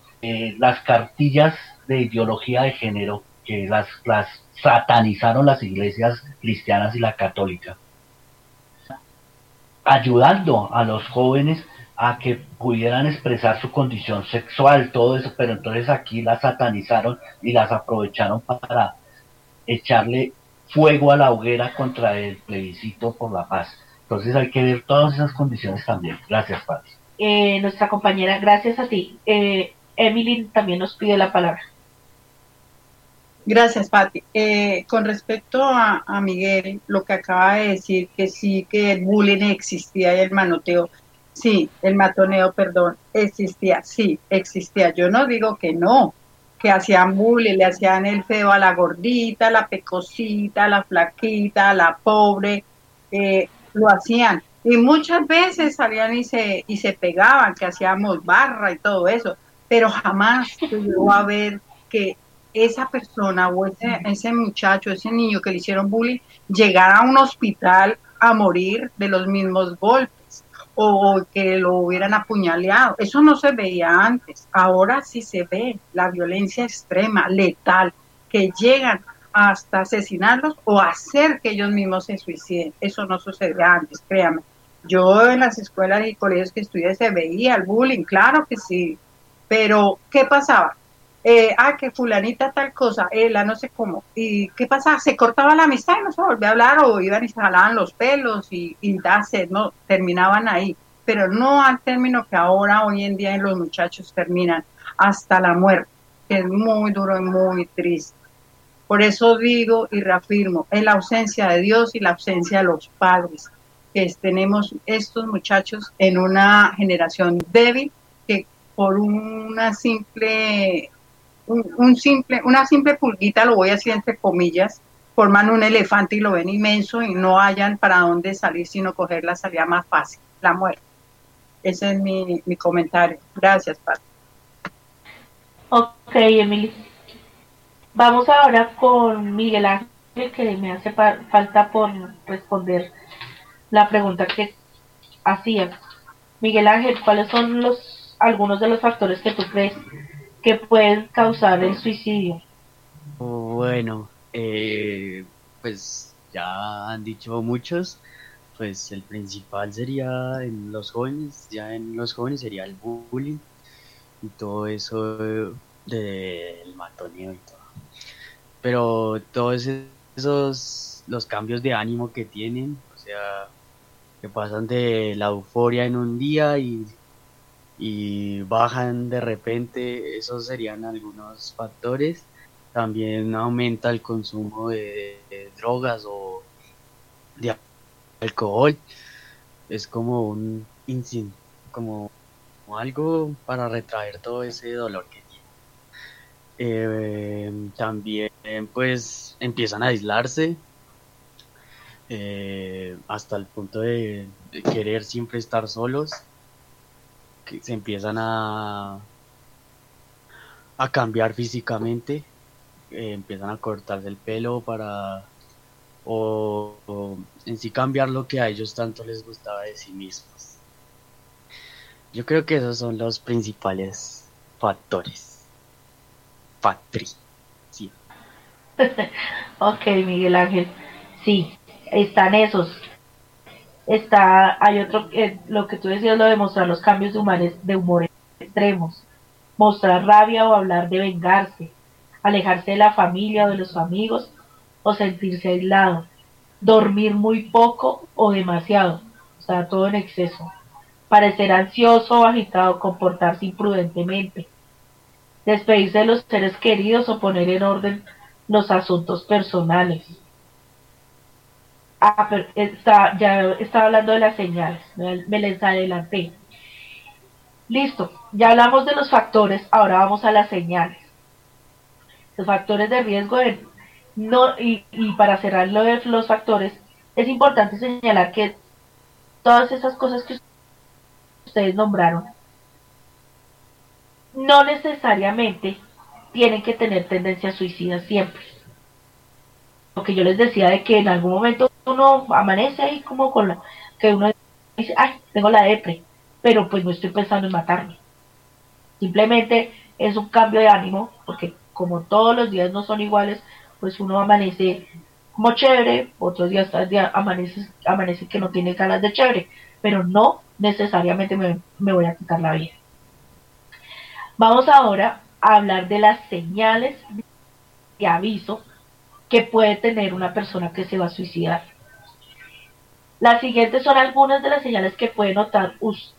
las cartillas de ideología de género que las, las satanizaron las iglesias cristianas y la católica, ayudando a los jóvenes a que pudieran expresar su condición sexual, todo eso, pero entonces aquí las satanizaron y las aprovecharon para echarle fuego a la hoguera contra el plebiscito por la paz. Entonces hay que ver todas esas condiciones también. Gracias, Pati. Eh, nuestra compañera, gracias a ti. Eh, Emily también nos pide la palabra. Gracias, Pati. Eh, con respecto a, Miguel, lo que acaba de decir, que sí, que el bullying existía y el manoteo, sí, el matoneo, perdón, existía, sí, existía. Yo no digo que no, que hacían bullying, le hacían el feo a la gordita, a la pecosita, a la flaquita, a la pobre, eh, lo hacían. Y muchas veces salían y se, y se pegaban, que hacíamos barra y todo eso, pero jamás llegó a ver que esa persona o ese, ese muchacho, ese niño que le hicieron bullying, llegara a un hospital a morir de los mismos golpes o que lo hubieran apuñaleado. Eso no se veía antes. Ahora sí se ve la violencia extrema, letal, que llegan hasta asesinarlos o hacer que ellos mismos se suiciden. Eso no sucedía antes, créame. Yo en las escuelas y colegios que estudié se veía el bullying, claro que sí. Pero, ¿qué pasaba? Eh, ah, que fulanita tal cosa, eh, la no sé cómo. ¿Y qué pasa? Se cortaba la amistad y no se volvía a hablar o iban y se jalaban los pelos y, y no, terminaban ahí. Pero no al término que ahora, hoy en día, los muchachos terminan hasta la muerte, que es muy duro y muy triste. Por eso digo y reafirmo, es la ausencia de Dios y la ausencia de los padres, que tenemos estos muchachos en una generación débil que por una simple un, simple, una simple pulguita, lo voy a decir entre comillas, forman un elefante y lo ven inmenso y no hayan para dónde salir, sino coger la salida más fácil, la muerte. Ese es mi, mi comentario. Gracias, Pati. Ok, Emily. Vamos ahora con Miguel Ángel que me hace falta por responder la pregunta que hacía. Miguel Ángel, ¿cuáles son los algunos de los factores que tú crees que pueden causar el suicidio? Bueno, eh, pues ya han dicho muchos, pues el principal sería en los jóvenes, ya en los jóvenes sería el bullying y todo eso del matoneo y todo. Pero todos esos, los cambios de ánimo que tienen, o sea, que pasan de la euforia en un día y, y bajan de repente, esos serían algunos factores también aumenta el consumo de, drogas o de alcohol. Es como un insin, como, algo para retraer todo ese dolor que tiene. Eh, también pues empiezan a aislarse eh, hasta el punto de querer siempre estar solos, que se empiezan a, a cambiar físicamente eh, empiezan a cortarse el pelo para o, en sí cambiar lo que a ellos tanto les gustaba de sí mismos. Yo creo que esos son los principales factores. Patri. Sí. Ok, Miguel Ángel. Sí, están esos. Está, hay otro, eh, lo que tú decías, lo de mostrar los cambios de humor, de humor extremos. Mostrar rabia o hablar de vengarse. Alejarse de la familia o de los amigos o sentirse aislado. Dormir muy poco o demasiado. O sea, todo en exceso. Parecer ansioso o agitado, comportarse imprudentemente. Despedirse de los seres queridos o poner en orden los asuntos personales. Ah, pero está, ya estaba hablando de las señales, me, les adelanté. Listo, ya hablamos de los factores, ahora vamos a las señales. Los factores de riesgo no, y, para cerrar lo de los factores, es importante señalar que todas esas cosas que ustedes nombraron no necesariamente tienen que tener tendencia suicida siempre. Lo que yo les decía de que en algún momento uno amanece ahí como con la, que uno dice, ay, tengo la depre, pero pues no estoy pensando en matarme. Simplemente es un cambio de ánimo, porque como todos los días no son iguales, pues uno amanece como chévere, otros días amanece, amanece que no tiene ganas de chévere, pero no necesariamente me, me voy a quitar la vida. Vamos ahora a hablar de las señales de aviso que puede tener una persona que se va a suicidar. Las siguientes son algunas de las señales que puede notar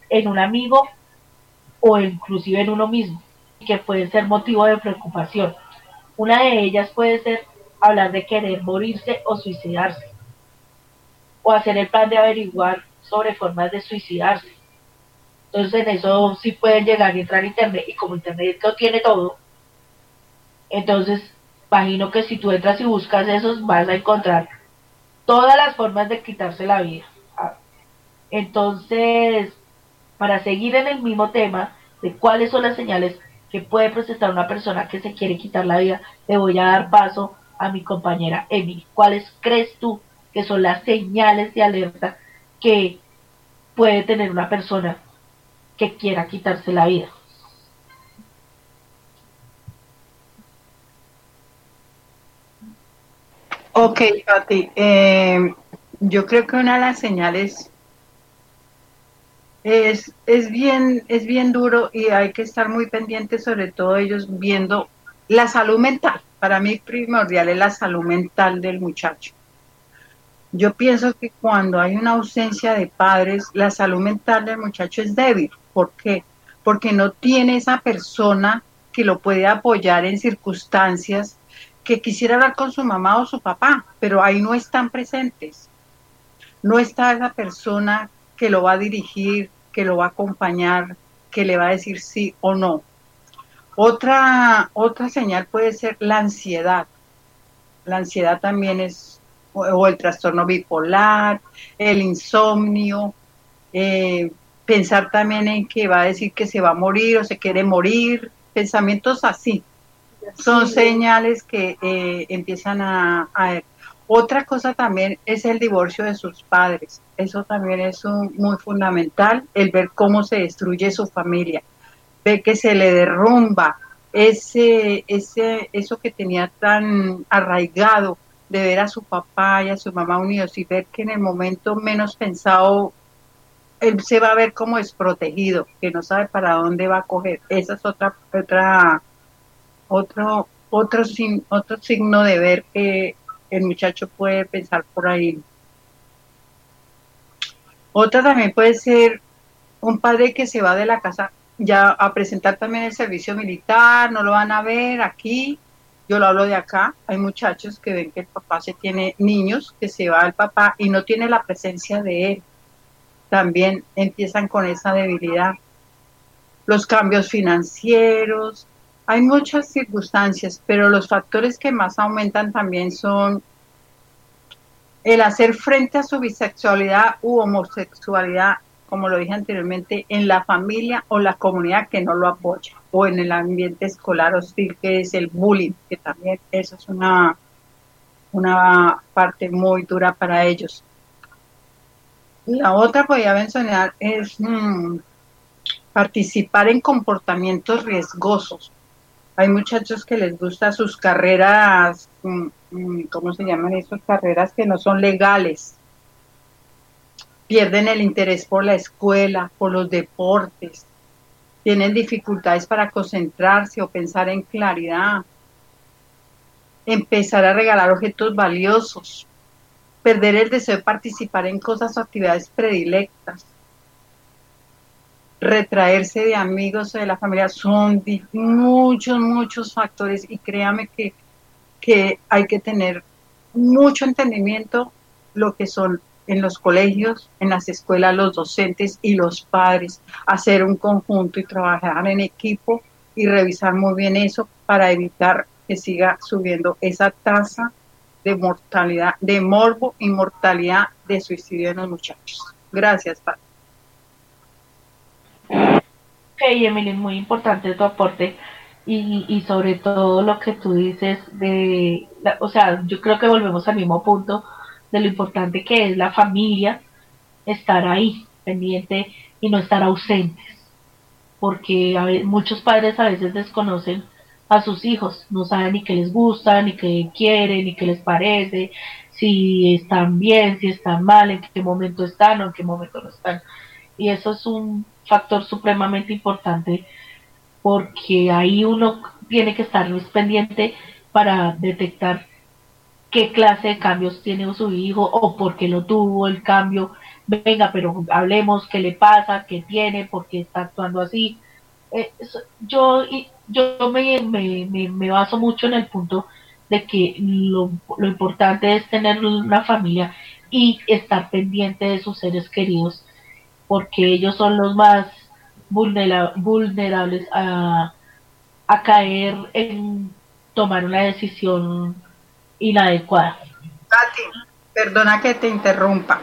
en un amigo o inclusive en uno mismo, que pueden ser motivo de preocupación. Una de ellas puede ser hablar de querer morirse o suicidarse, o hacer el plan de averiguar sobre formas de suicidarse. Entonces en eso sí pueden llegar y entrar a internet y como internet lo tiene todo, entonces imagino que si tú entras y buscas esos vas a encontrar todas las formas de quitarse la vida. Entonces, para seguir en el mismo tema de cuáles son las señales que puede presentar una persona que se quiere quitar la vida, le voy a dar paso a mi compañera Emily. ¿Cuáles crees tú que son las señales de alerta que puede tener una persona que quiera quitarse la vida? Ok, Pati. Eh, yo creo que una de las señales es, es, bien, es bien duro y hay que estar muy pendientes, sobre todo ellos viendo la salud mental. Para mí primordial es la salud mental del muchacho. Yo pienso que cuando hay una ausencia de padres, la salud mental del muchacho es débil. ¿Por qué? Porque no tiene esa persona que lo puede apoyar en circunstancias que quisiera hablar con su mamá o su papá, pero ahí no están presentes. No está esa persona que lo va a dirigir, que lo va a acompañar, que le va a decir sí o no. Otra, otra señal puede ser la ansiedad. La ansiedad también es, o, el trastorno bipolar, el insomnio, eh, pensar también en que va a decir que se va a morir o se quiere morir, pensamientos así son señales que eh, empiezan a, a, Otra cosa también es el divorcio de sus padres. Eso también es un- muy fundamental, el ver cómo se destruye su familia, ver que se le derrumba ese, ese, eso que tenía tan arraigado de ver a su papá y a su mamá unidos y ver que en el momento menos pensado él se va a ver como desprotegido, que no sabe para dónde va a coger. Esa es otra, otra, otro, otro, sin- otro signo de ver que el muchacho puede pensar por ahí. Otra también puede ser un padre que se va de la casa ya a presentar también el servicio militar, no lo van a ver aquí, yo lo hablo de acá, hay muchachos que ven que el papá se tiene niños, que se va el papá y no tiene la presencia de él. También empiezan con esa debilidad. Los cambios financieros, hay muchas circunstancias, pero los factores que más aumentan también son el hacer frente a su bisexualidad u homosexualidad, como lo dije anteriormente, en la familia o la comunidad que no lo apoya, o en el ambiente escolar hostil que es el bullying, que también eso es una, una parte muy dura para ellos. La otra podría mencionar es mm, participar en comportamientos riesgosos. Hay muchachos que les gustan sus carreras, mm, mm, ¿cómo se llaman esas carreras que no son legales? Pierden el interés por la escuela, por los deportes, tienen dificultades para concentrarse o pensar en claridad, empezar a regalar objetos valiosos, perder el deseo de participar en cosas o actividades predilectas, retraerse de amigos o de la familia, son muchos, muchos factores y créame que, que hay que tener mucho entendimiento lo que son en los colegios, en las escuelas, los docentes y los padres, hacer un conjunto y trabajar en equipo y revisar muy bien eso para evitar que siga subiendo esa tasa de mortalidad, de morbo y mortalidad de suicidio en los muchachos. Gracias, Pati. Ok, Emily, muy importante tu aporte y, sobre todo lo que tú dices de, la- o sea, yo creo que volvemos al mismo punto de lo importante que es la familia, estar ahí, pendiente y no estar ausentes, porque a ve- muchos padres a veces desconocen a sus hijos, no saben ni qué les gusta, ni qué quieren, ni qué les parece, si están bien, si están mal, en qué momento están o en qué momento no están. Y eso es un factor supremamente importante porque ahí uno tiene que estar pendiente para detectar qué clase de cambios tiene su hijo o por qué lo tuvo el cambio. Venga, pero hablemos qué le pasa, qué tiene, por qué está actuando así. Eh, yo yo me, me, me, me baso mucho en el punto de que lo, lo importante es tener una familia y estar pendiente de sus seres queridos porque ellos son los más vulnera- vulnerables a, a caer en tomar una decisión inadecuada. Tati, perdona que te interrumpa.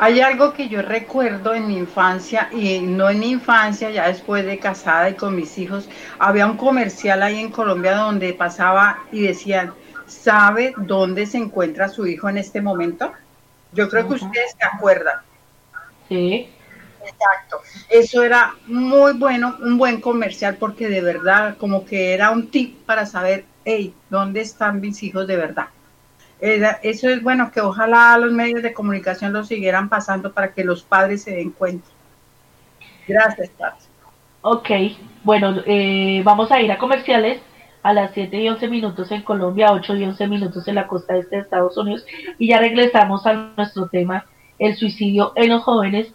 Hay algo que yo recuerdo en mi infancia, y no en mi infancia, ya después de casada y con mis hijos, había un comercial ahí en Colombia donde pasaba y decían, ¿sabe dónde se encuentra su hijo en este momento? Yo creo que ustedes se acuerdan. Sí, Exacto. Eso era muy bueno, un buen comercial porque de verdad como que era un tip para saber, hey, ¿dónde están mis hijos de verdad? Era- eso es bueno que ojalá los medios de comunicación lo siguieran pasando para que los padres se den cuenta. Gracias, Tati. ok. Bueno, eh, vamos a ir a comerciales a las 7 y 11 minutos en Colombia, 8 y 11 minutos en la costa este de Estados Unidos y ya regresamos a nuestro tema, el suicidio en los jóvenes,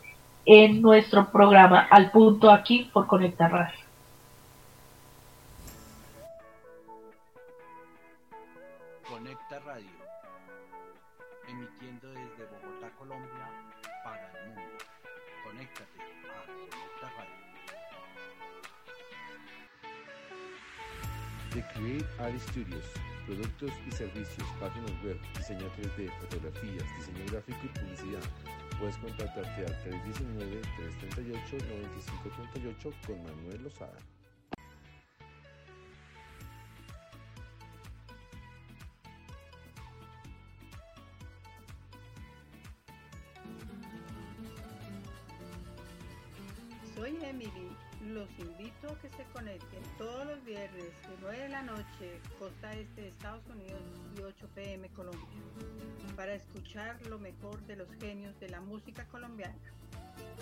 en nuestro programa Al Punto aquí por Conecta Radio. Conecta Radio, emitiendo desde Bogotá, Colombia, para el mundo. Conéctate a Conecta Radio. The Create Art Studios, productos y servicios, páginas web, diseño 3D, fotografías, diseño gráfico y publicidad. Puedes contactarte al 319-338-9538 con Manuel Lozada. Soy Emily los invito a que se conecten todos los viernes de 9 de la noche, costa este de Estados Unidos y 8 pm Colombia, para escuchar lo mejor de los genios de la música colombiana.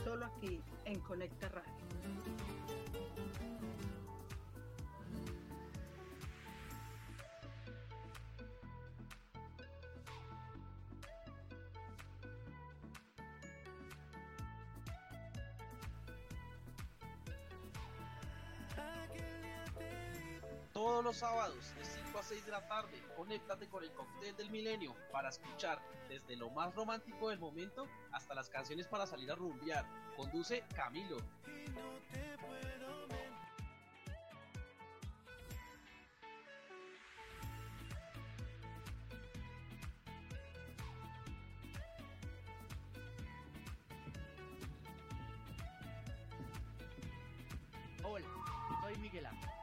Solo aquí en Conecta Radio. Todos los sábados de 5 a 6 de la tarde, conéctate con el cóctel del milenio para escuchar desde lo más romántico del momento hasta las canciones para salir a rumbear. Conduce Camilo. Hola, soy Miguel Ángel.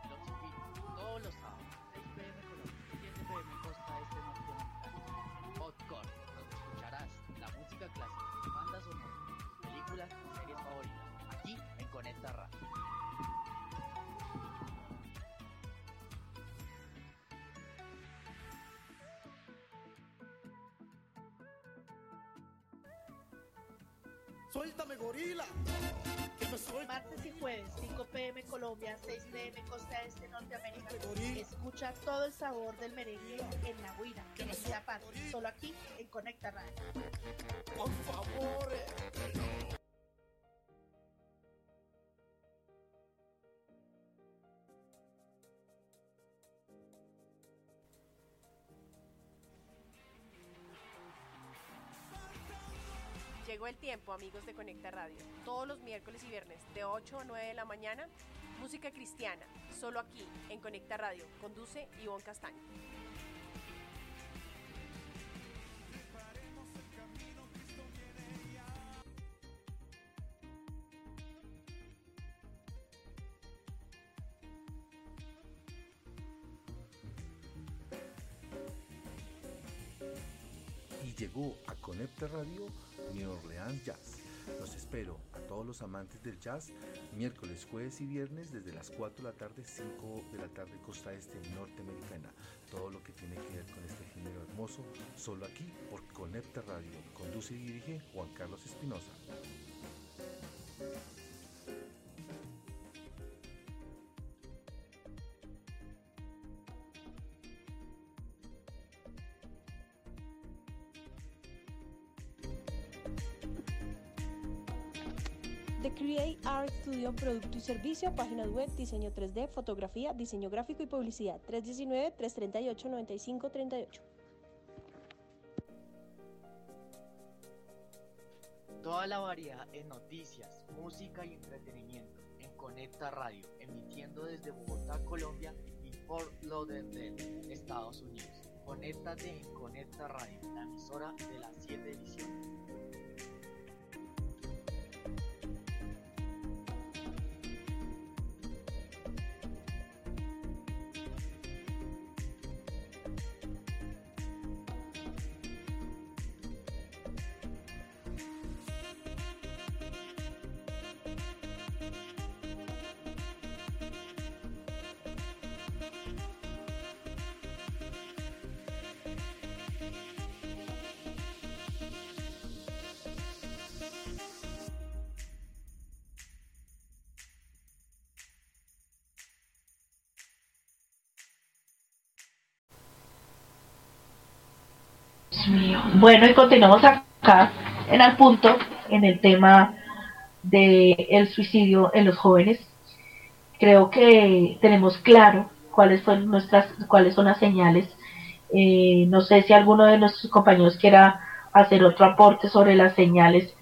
Clásica, bandas sonoras, películas y series favoritas, aquí en Conecta Radio. Suéltame, gorila. Martes y jueves, 5 pm Colombia, 6 pm Costa Este Norteamérica. Escucha todo el sabor del merengue en la huira, en parte, solo aquí en Conecta Radio. Por favor. El tiempo, amigos de Conecta Radio. Todos los miércoles y viernes, de 8 a 9 de la mañana, música cristiana, solo aquí, en Conecta Radio. Conduce Ivonne Castaño. Conecta Radio New Orleans Jazz. Los espero a todos los amantes del jazz miércoles, jueves y viernes desde las 4 de la tarde, 5 de la tarde, costa este norteamericana. Todo lo que tiene que ver con este género hermoso, solo aquí por Conecta Radio. Conduce y dirige Juan Carlos Espinosa. Create Art Studio, producto y servicio, páginas web, diseño 3D, fotografía, diseño gráfico y publicidad. 319-338-9538. Toda la variedad en noticias, música y entretenimiento en Conecta Radio, emitiendo desde Bogotá, Colombia y Fort Lauderdale, Estados Unidos. Conéctate en Conecta Radio, la emisora de las 7 ediciones. Bueno, y continuamos acá en el punto, en el tema de el suicidio en los jóvenes. Creo que tenemos claro cuáles fueron nuestras, cuáles son las señales. Eh, no sé si alguno de nuestros compañeros quiera hacer otro aporte sobre las señales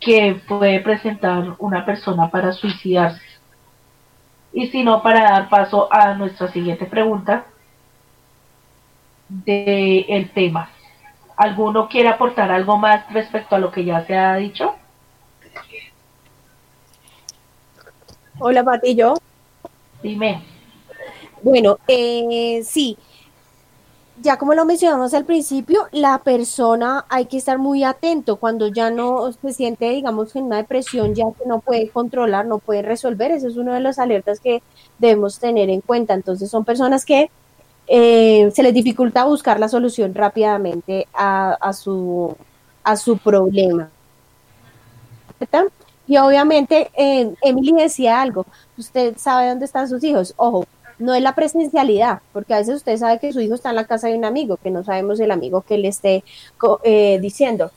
que puede presentar una persona para suicidarse. Y si no, para dar paso a nuestra siguiente pregunta del el tema. ¿Alguno quiere aportar algo más respecto a lo que ya se ha dicho? Hola, Pati, yo. Dime. Bueno, eh, sí. ya como lo mencionamos al principio, la persona hay que estar muy atento cuando ya no se siente, digamos, en una depresión, ya que no puede controlar, no puede resolver. Ese es uno de los alertas que debemos tener en cuenta. Entonces, son personas que eh, se les dificulta buscar la solución rápidamente a, su, a su problema. Y obviamente, eh, Emily decía algo, usted sabe dónde están sus hijos. Ojo, no es la presencialidad, porque a veces usted sabe que su hijo está en la casa de un amigo, que no sabemos el amigo que le esté eh, diciendo.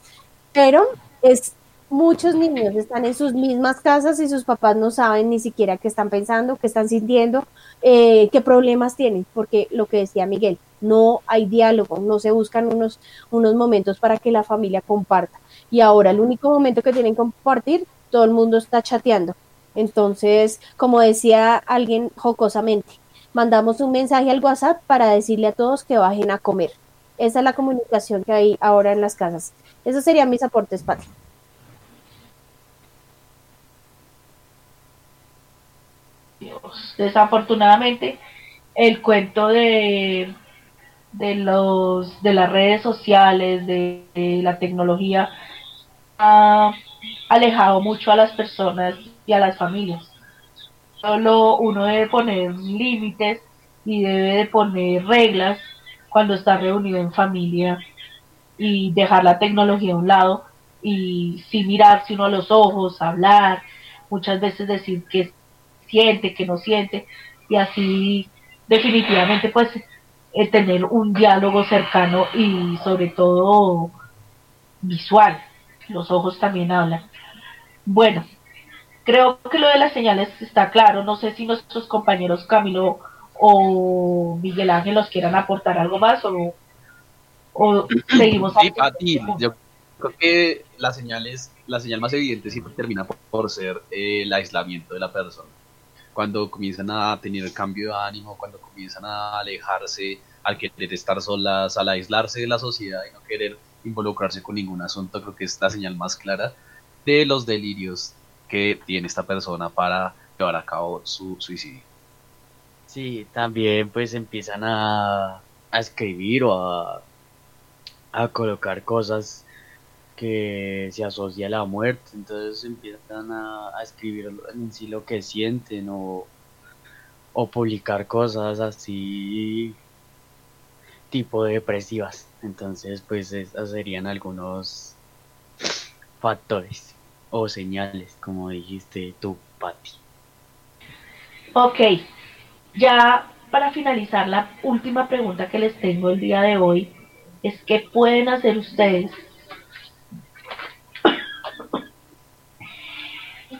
Pero es muchos niños están en sus mismas casas y sus papás no saben ni siquiera qué están pensando, qué están sintiendo, eh, qué problemas tienen, porque lo que decía Miguel, no hay diálogo, no se buscan unos, unos momentos para que la familia comparta. Y ahora el único momento que tienen que compartir, todo el mundo está chateando. Entonces, como decía alguien jocosamente, mandamos un mensaje al WhatsApp para decirle a todos que bajen a comer. Esa es la comunicación que hay ahora en las casas. Esos serían mis aportes, Pati. Desafortunadamente, el cuento de, de, los, de las redes sociales, de, la tecnología, ha alejado mucho a las personas y a las familias. Solo uno debe poner límites y debe de poner reglas cuando está reunido en familia y dejar la tecnología a un lado y sí mirarse uno a los ojos, hablar, muchas veces decir que siente, que no siente y así definitivamente pues eh, tener un diálogo cercano y sobre todo visual. Los ojos también hablan. Bueno, creo que lo de las señales está claro. No sé si nuestros compañeros Camilo o Miguel Ángel los quieran aportar algo más o, o seguimos. Sí, yo creo que la señal, es, la señal más evidente siempre termina por, por ser eh, el aislamiento de la persona. Cuando comienzan a tener cambio de ánimo, cuando comienzan a alejarse, al querer estar solas, al aislarse de la sociedad y no querer involucrarse con ningún asunto, creo que es la señal más clara de los delirios que tiene esta persona para llevar a cabo su suicidio. Sí, también pues empiezan a, a escribir o a, a colocar cosas que se asocia a la muerte, entonces empiezan a, escribir en sí lo que sienten o, o publicar cosas así tipo depresivas, entonces pues esos serían algunos factores o señales, como dijiste tú, Patti. Ok, ya para finalizar, la última pregunta que les tengo el día de hoy es qué pueden hacer ustedes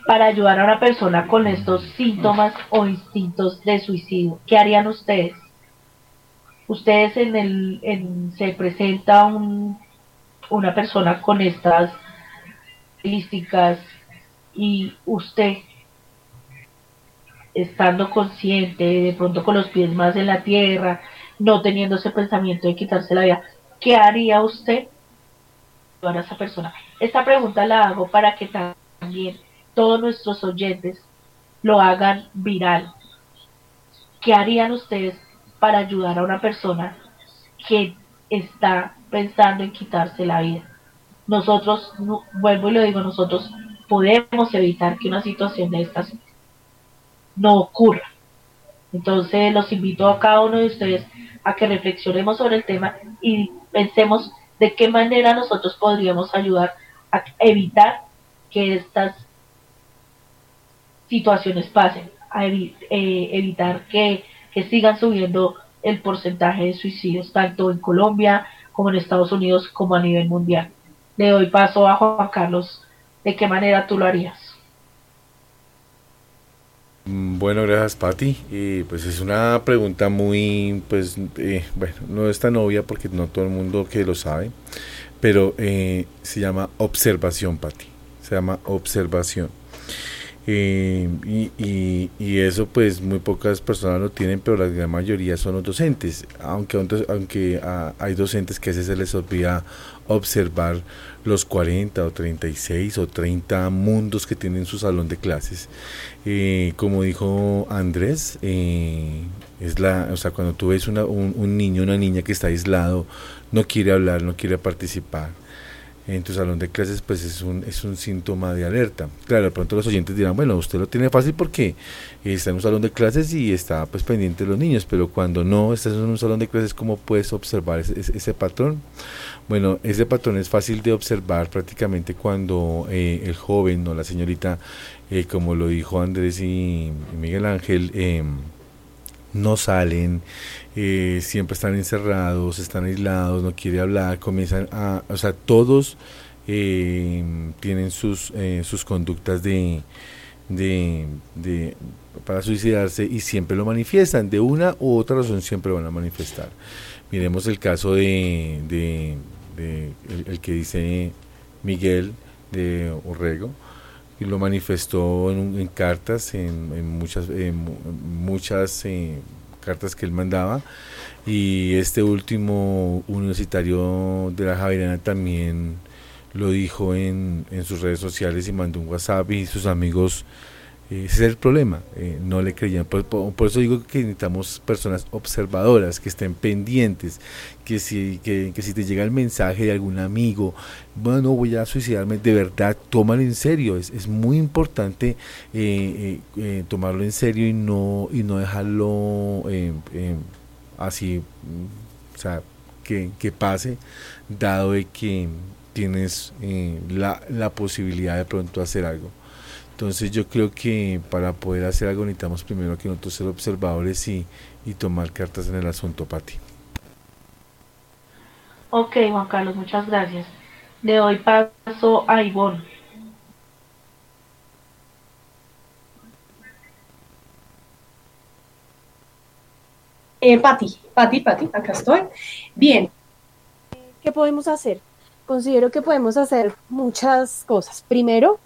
para ayudar a una persona con estos síntomas o instintos de suicidio. ¿Qué harían ustedes? Ustedes en el, en, se presenta un, una persona con estas características y usted estando consciente, de pronto con los pies más en la tierra, no teniendo ese pensamiento de quitarse la vida, ¿qué haría usted para esa persona? Esta pregunta la hago para que también todos nuestros oyentes lo hagan viral. ¿Qué harían ustedes para ayudar a una persona que está pensando en quitarse la vida? Nosotros, no, vuelvo y lo digo, nosotros podemos evitar que una situación de estas no ocurra. Entonces los invito a cada uno de ustedes a que reflexionemos sobre el tema y pensemos de qué manera nosotros podríamos ayudar a evitar que estas situaciones pasen, a eh, evitar que, que sigan subiendo el porcentaje de suicidios tanto en Colombia como en Estados Unidos como a nivel mundial. Le doy paso a Juan Carlos. ¿De qué manera tú lo harías? Bueno, gracias Patti. Y pues es una pregunta muy, pues, eh, bueno, no es tan obvia porque no todo el mundo que lo sabe, pero eh, se llama observación, Patti. Se llama observación. Eh, y, y, y, eso pues muy pocas personas lo tienen, pero la gran mayoría son los docentes, aunque, aunque ah, hay docentes que a veces se les olvida observar los 40 o 36 o 30 mundos que tienen su salón de clases. Eh, como dijo Andrés, eh, es la, o sea, cuando tú ves una, un, un niño, una niña que está aislado, no quiere hablar, no quiere participar, en tu salón de clases, pues es un, es un síntoma de alerta. Claro, de pronto los oyentes dirán, bueno, usted lo tiene fácil porque está en un salón de clases y está pues pendiente de los niños, pero cuando no estás en un salón de clases, ¿cómo puedes observar ese, patrón? Bueno, ese patrón es fácil de observar prácticamente cuando eh, el joven o la señorita, eh, como lo dijo Andrés y Miguel Ángel, eh, no salen, eh, siempre están encerrados, están aislados, no quiere hablar, comienzan a, o sea, todos eh, tienen sus, eh, sus conductas de, de, para suicidarse y siempre lo manifiestan, de una u otra razón siempre van a manifestar. Miremos el caso de, de, el, que dice Miguel de Orrego, y lo manifestó en, en cartas, en, en muchas, en muchas eh, cartas que él mandaba. Y este último universitario de la Javeriana también lo dijo en, en sus redes sociales y mandó un WhatsApp y sus amigos ese es el problema, eh, no le creían. Por, eso digo que necesitamos personas observadoras, que estén pendientes, que si, que, que, si te llega el mensaje de algún amigo, bueno, voy a suicidarme, de verdad, tómalo en serio. Es, es muy importante eh, eh, tomarlo en serio y no, y no dejarlo así, o sea, que, que, pase, dado de que tienes la, la posibilidad de pronto hacer algo. Entonces yo creo que para poder hacer algo necesitamos primero que nosotros ser observadores y, y tomar cartas en el asunto, Pati. Ok, Juan Carlos, muchas gracias. Le doy paso a Ivonne. Eh, Pati, Pati, Pati, acá estoy. Bien. ¿Qué podemos hacer? Considero que podemos hacer muchas cosas. Primero,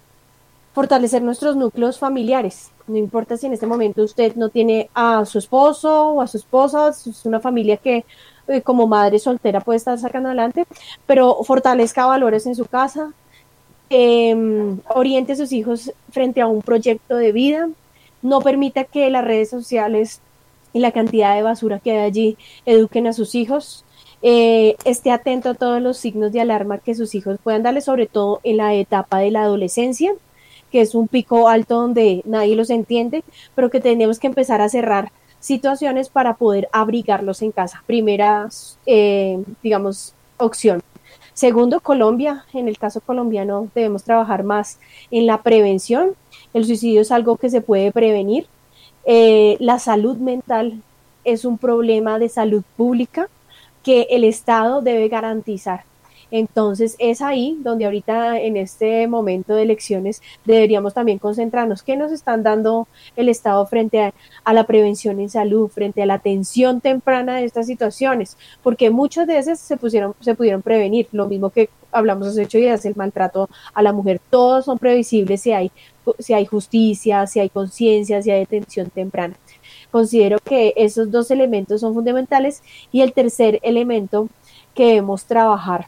fortalecer nuestros núcleos familiares. No importa si en este momento usted no tiene a su esposo o a su esposa, es una familia que eh, como madre soltera puede estar sacando adelante, pero fortalezca valores en su casa, eh, oriente a sus hijos frente a un proyecto de vida, no permita que las redes sociales y la cantidad de basura que hay allí eduquen a sus hijos, eh, esté atento a todos los signos de alarma que sus hijos puedan darle, sobre todo en la etapa de la adolescencia que es un pico alto donde nadie los entiende, pero que tenemos que empezar a cerrar situaciones para poder abrigarlos en casa. Primera, eh, digamos, opción. Segundo, Colombia. En el caso colombiano debemos trabajar más en la prevención. El suicidio es algo que se puede prevenir. Eh, la salud mental es un problema de salud pública que el Estado debe garantizar. Entonces es ahí donde ahorita en este momento de elecciones deberíamos también concentrarnos. ¿Qué nos están dando el Estado frente a, la prevención en salud, frente a la atención temprana de estas situaciones? Porque muchas veces se, pusieron, se pudieron prevenir, lo mismo que hablamos hace ocho días, el maltrato a la mujer, todos son previsibles si hay, si hay justicia, si hay conciencia, si hay atención temprana. Considero que esos dos elementos son fundamentales y el tercer elemento que debemos trabajar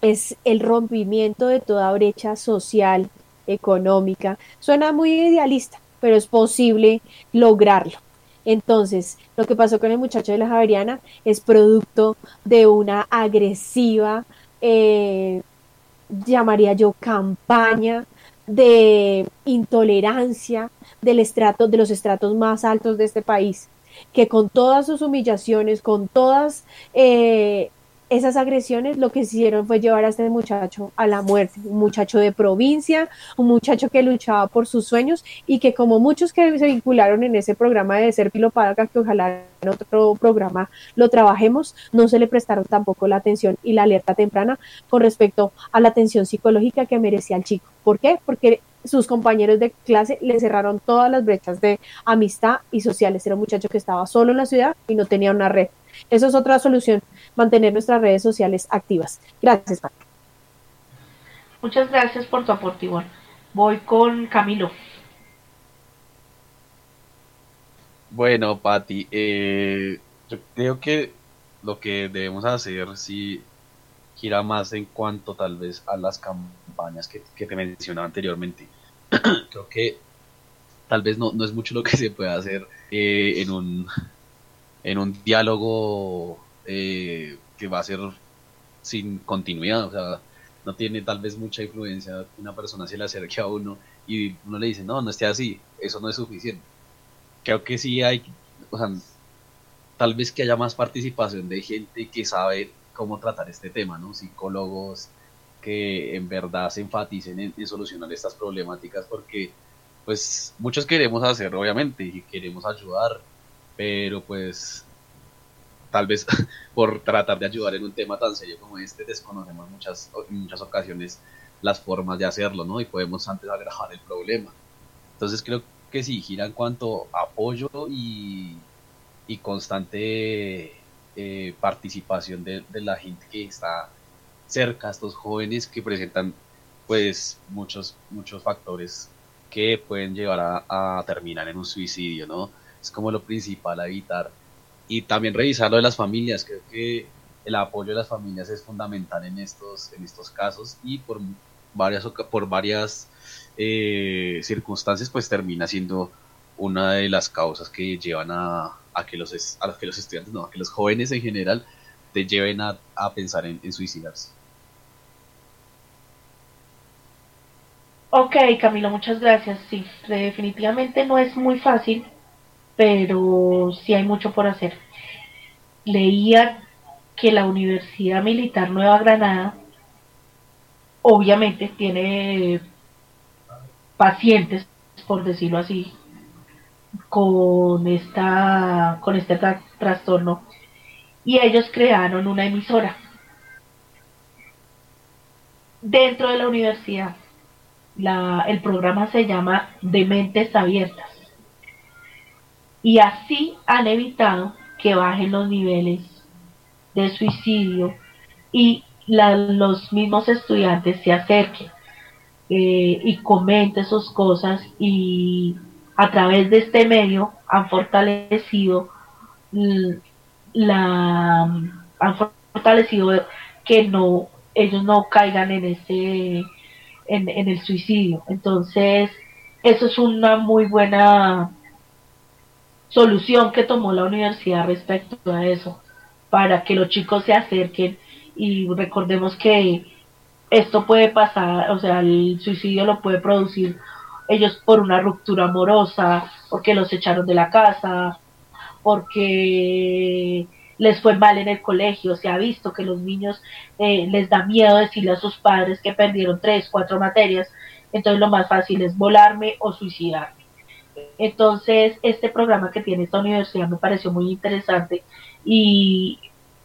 es el rompimiento de toda brecha social, económica. Suena muy idealista, pero es posible lograrlo. Entonces, lo que pasó con el muchacho de la Javeriana es producto de una agresiva, eh, llamaría yo, campaña de intolerancia del estrato, de los estratos más altos de este país, que con todas sus humillaciones, con todas eh, esas agresiones lo que hicieron fue llevar a este muchacho a la muerte, un muchacho de provincia, un muchacho que luchaba por sus sueños y que como muchos que se vincularon en ese programa de Ser Pilopaga, que ojalá en otro programa lo trabajemos, no se le prestaron tampoco la atención y la alerta temprana con respecto a la atención psicológica que merecía el chico. ¿Por qué? Porque sus compañeros de clase le cerraron todas las brechas de amistad y sociales. Era un muchacho que estaba solo en la ciudad y no tenía una red. Eso es otra solución, mantener nuestras redes sociales activas. Gracias, Paco. Muchas gracias por tu aporte, Iván. Voy con Camilo. Bueno, Patti, eh, yo creo que lo que debemos hacer sí gira más en cuanto tal vez a las campañas que, que te mencionaba anteriormente. creo que tal vez no, no, es mucho lo que se puede hacer eh, en un en un diálogo eh, que va a ser sin continuidad, o sea, no tiene tal vez mucha influencia una persona se le acerque a uno y uno le dice, no, no esté así, eso no es suficiente. Creo que sí hay, o sea, tal vez que haya más participación de gente que sabe cómo tratar este tema, ¿no? Psicólogos que en verdad se enfaticen en, en solucionar estas problemáticas porque pues muchos queremos hacer obviamente y queremos ayudar, pero pues tal vez por tratar de ayudar en un tema tan serio como este desconocemos muchas en muchas ocasiones las formas de hacerlo, ¿no? Y podemos antes agravar el problema. Entonces creo que sí, gira en cuanto apoyo y, y constante eh, participación de, de la gente que está cerca estos jóvenes que presentan pues muchos muchos factores que pueden llevar a terminar en un suicidio, ¿no? Es como lo principal a evitar. Y también revisar lo de las familias, creo que el apoyo de las familias es fundamental en estos, en estos casos y por varias, por varias eh, circunstancias pues termina siendo una de las causas que llevan a, a que los a que los estudiantes, no, a que los jóvenes en general te lleven a, a pensar en, en suicidarse. Ok, Camilo, muchas gracias. Sí, definitivamente no es muy fácil, pero sí hay mucho por hacer. Leía que la Universidad Militar Nueva Granada obviamente tiene pacientes, por decirlo así, con esta con este tra- trastorno y ellos crearon una emisora dentro de la universidad. El programa se llama Dementes Abiertas y así han evitado que bajen los niveles de suicidio y los mismos estudiantes se acerquen eh, y comenten sus cosas y a través de este medio han fortalecido la han fortalecido que no ellos no caigan en ese en el suicidio. Entonces eso es una muy buena solución que tomó la universidad respecto a eso para que los chicos se acerquen y recordemos que esto puede pasar, o sea, el suicidio lo puede producir ellos por una ruptura amorosa, porque los echaron de la casa, porque les fue mal en el colegio, se ha visto que los niños eh, les da miedo decirle a sus padres que perdieron tres, cuatro materias, entonces lo más fácil es volarme o suicidarme. Entonces, este programa que tiene esta universidad me pareció muy interesante y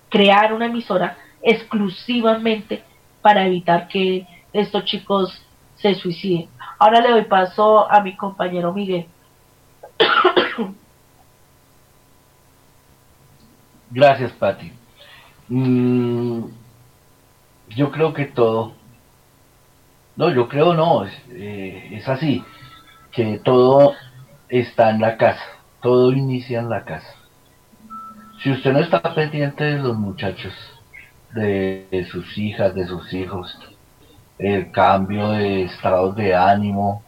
crear una emisora exclusivamente para evitar que estos chicos se suiciden. Ahora le doy paso a mi compañero Miguel. Gracias, Patti. Mm, yo creo que todo, no, yo creo no, es, eh, es así, que todo está en la casa, todo inicia en la casa. Si usted no está pendiente de los muchachos, de, sus hijas, de sus hijos, el cambio de estados de ánimo,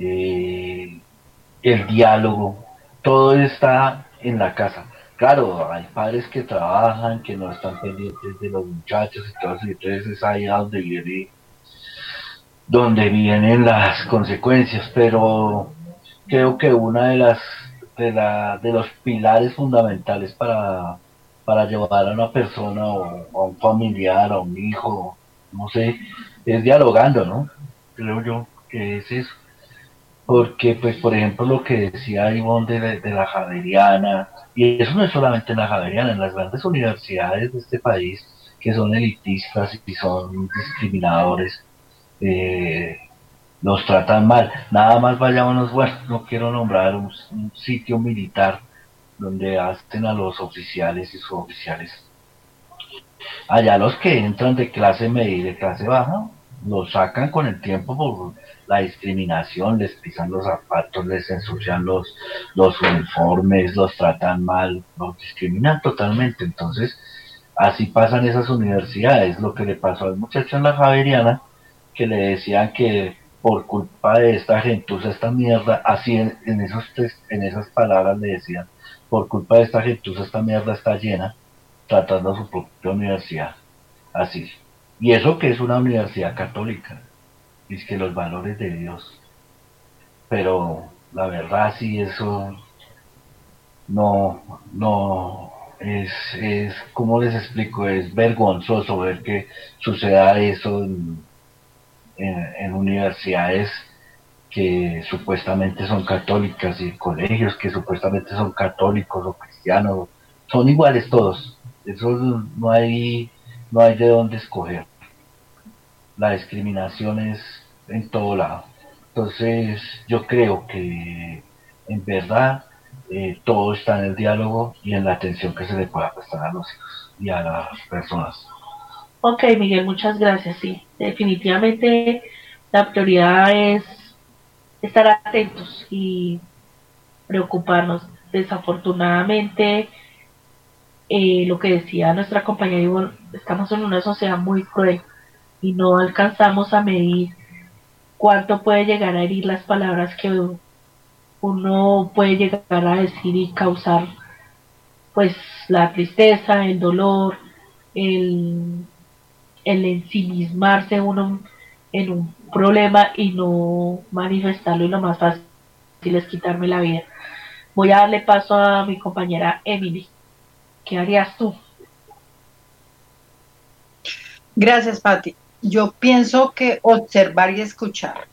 eh, el diálogo, todo está en la casa. Claro, hay padres que trabajan, que no están pendientes de los muchachos y entonces es ahí donde viene, donde vienen las consecuencias, pero creo que una de las de, la, de los pilares fundamentales para, para llevar a una persona o a un familiar, a un hijo, no sé, es dialogando, ¿no? Creo yo que es eso. Porque, pues, por ejemplo, lo que decía Ivonne de, de la Javeriana, y eso no es solamente en la Javeriana, en las grandes universidades de este país, que son elitistas y son discriminadores, eh, los tratan mal. Nada más vayámonos, bueno, no quiero nombrar un, sitio militar donde hacen a los oficiales y suboficiales. Allá los que entran de clase media y de clase baja los sacan con el tiempo por la discriminación, les pisan los zapatos, les ensucian los, los uniformes, los tratan mal, los discriminan totalmente. Entonces, así pasan esas universidades. Lo que le pasó al muchacho en la Javeriana, que le decían que por culpa de esta gentuza, esta mierda, así en, en esos en esas palabras le decían, por culpa de esta gentuza, esta mierda está llena, tratando a su propia universidad. Así. Y eso que es una universidad católica. Es que los valores de Dios. Pero la verdad sí eso no, no, es, es, ¿cómo les explico? Es vergonzoso ver que suceda eso en, en, universidades que supuestamente son católicas y colegios que supuestamente son católicos o cristianos, son iguales todos. Eso no hay, no hay de dónde escoger. La discriminación es en todo lado. Entonces yo creo que en verdad eh, todo está en el diálogo y en la atención que se le pueda prestar a los hijos y a las personas. Ok, Miguel, muchas gracias. Sí, definitivamente la prioridad es estar atentos y preocuparnos. Desafortunadamente, eh, lo que decía nuestra compañera Ivonne, estamos en una sociedad muy cruel y no alcanzamos a medir cuánto puede llegar a herir las palabras que uno puede llegar a decir y causar pues la tristeza, el dolor, el, el ensimismarse uno en un problema y no manifestarlo y lo más fácil es quitarme la vida. Voy a darle paso a mi compañera Emily. ¿Qué harías tú? Gracias, Patti. Yo pienso que observar y escuchar.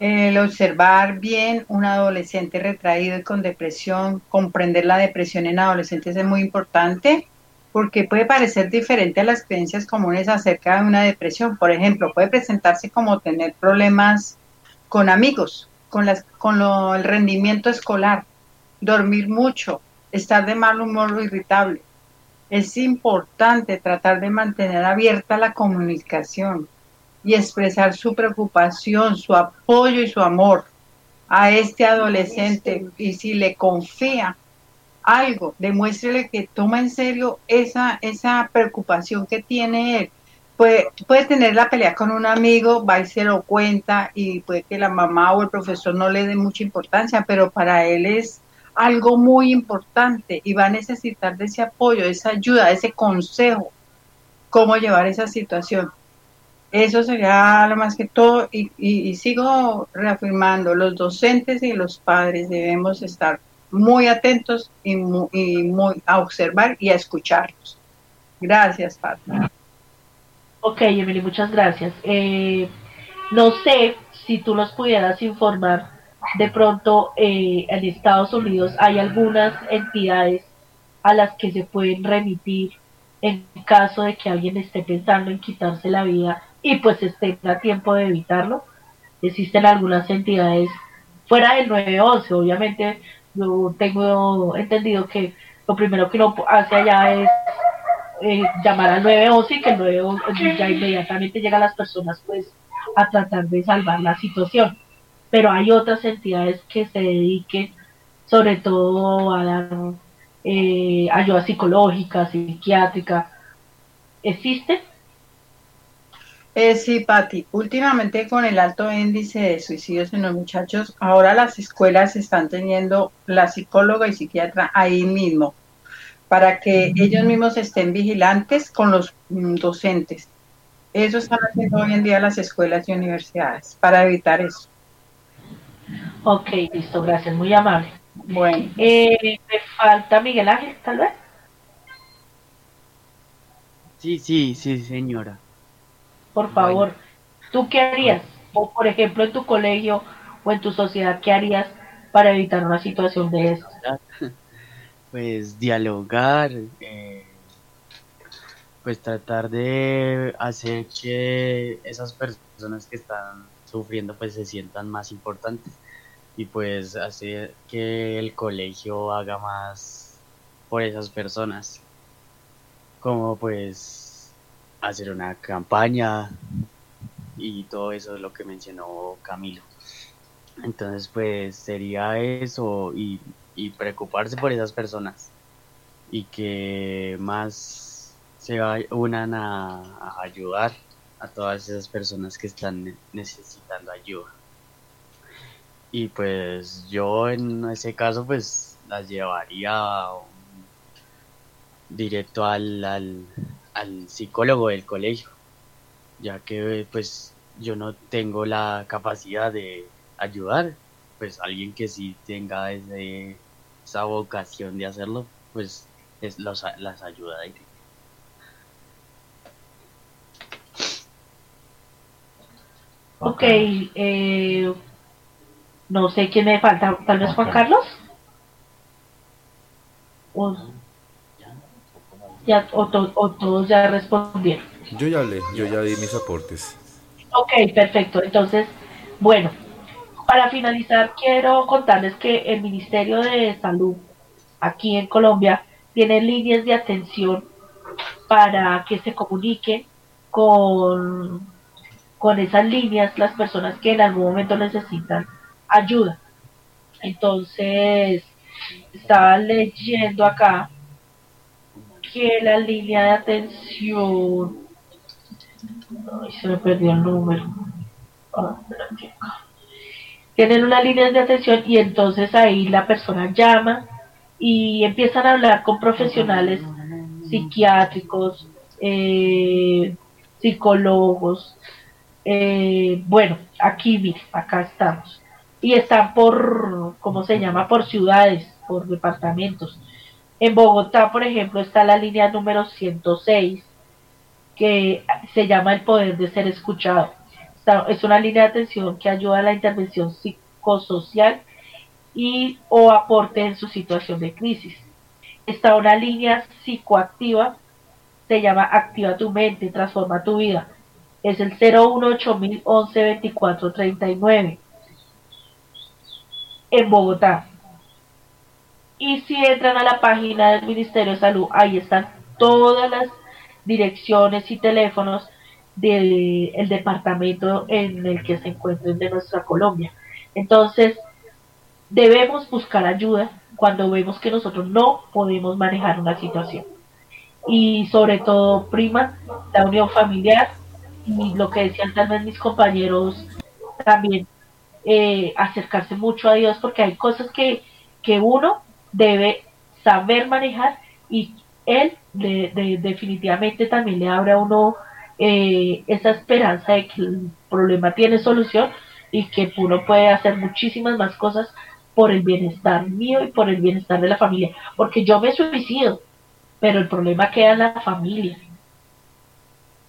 El observar bien un adolescente retraído y con depresión, comprender la depresión en adolescentes es muy importante porque puede parecer diferente a las creencias comunes acerca de una depresión. Por ejemplo, puede presentarse como tener problemas con amigos, con, las, con lo- el rendimiento escolar, dormir mucho, estar de mal humor o irritable. Es importante tratar de mantener abierta la comunicación y expresar su preocupación, su apoyo y su amor a este adolescente y si le confía algo, demuéstrele que toma en serio esa, esa preocupación que tiene él. Puede, puede tener la pelea con un amigo, va y se lo cuenta y puede que la mamá o el profesor no le dé mucha importancia, pero para él es algo muy importante y va a necesitar de ese apoyo, de esa ayuda, de ese consejo, cómo llevar esa situación. Eso sería lo más que todo y, y- y sigo reafirmando, los docentes y los padres debemos estar muy atentos y muy, y muy a observar y a escucharlos. Gracias, Pati. Ok, Emily, muchas gracias. Eh, no sé si tú nos pudieras informar, de pronto eh, en Estados Unidos hay algunas entidades a las que se pueden remitir en caso de que alguien esté pensando en quitarse la vida y pues esté a tiempo de evitarlo. Existen algunas entidades fuera del 911, obviamente yo tengo entendido que lo primero que uno hace allá es eh, llamar al 911 y que el 911 ya inmediatamente llegan las personas pues a tratar de salvar la situación. Pero hay otras entidades que se dediquen sobre todo a dar eh, ayuda psicológica, psiquiátrica. ¿Existen? Eh, sí, Pati, últimamente con el alto índice de suicidios en los muchachos, ahora las escuelas están teniendo la psicóloga y psiquiatra ahí mismo, para que ellos mismos estén vigilantes con los mm, docentes. Eso están haciendo hoy en día las escuelas y universidades, para evitar eso. Ok, listo, gracias, muy amable. Bueno. Eh, me falta Miguel Ángel, tal vez. Sí, sí, sí, señora. Por favor, ¿tú qué harías? O por ejemplo, en tu colegio o en tu sociedad, ¿qué harías para evitar una situación de estas? Pues dialogar, eh, pues tratar de hacer que esas personas que están sufriendo pues se sientan más importantes y pues hacer que el colegio haga más por esas personas como pues hacer una campaña y todo eso es lo que mencionó Camilo. Entonces, pues sería eso y, y preocuparse por esas personas y que más se unan a, a ayudar a todas esas personas que están ne- necesitando ayuda. Y pues yo en ese caso pues las llevaría um, directo al, al, al psicólogo del colegio, ya que pues yo no tengo la capacidad de ayudar, pues alguien que sí tenga ese, esa vocación de hacerlo, pues es, los, las ayuda. directo. Ok, eh, no sé quién me falta, tal vez Juan Carlos. O, ya, o, to- o todos ya respondieron. Yo ya hablé, yo ya di mis aportes. Ok, perfecto. Entonces, bueno, para finalizar, quiero contarles que el Ministerio de Salud aquí en Colombia tiene líneas de atención para que se comuniquen con, con esas líneas las personas que en algún momento necesitan ayuda. Entonces, estaba leyendo acá que la línea de atención Ay, se me perdió el número. Ah. Tienen una línea de atención y entonces ahí la persona llama y empiezan a hablar con profesionales psiquiátricos, eh, psicólogos. eh, bueno, aquí, mire, acá estamos. Y están por, ¿cómo se llama? Por ciudades, por departamentos. En Bogotá, por ejemplo, está la línea número 106 que se llama el poder de ser escuchado. Es una línea de atención que ayuda a la intervención psicosocial y o aporte en su situación de crisis. Está una línea psicoactiva, se llama Activa tu mente, transforma tu vida. Es el 018011 2439 en Bogotá. Y si entran a la página del Ministerio de Salud, ahí están todas las direcciones y teléfonos del el departamento en el que se encuentren de nuestra Colombia. Entonces, debemos buscar ayuda cuando vemos que nosotros no podemos manejar una situación. Y sobre todo, prima, la unión familiar y lo que decían tal vez mis compañeros también, eh, acercarse mucho a Dios porque hay cosas que, que uno debe saber manejar y Él de- de- definitivamente también le abre a uno eh, esa esperanza de que el problema tiene solución y que uno puede hacer muchísimas más cosas por el bienestar mío y por el bienestar de la familia. Porque yo me suicido, pero el problema queda en la familia.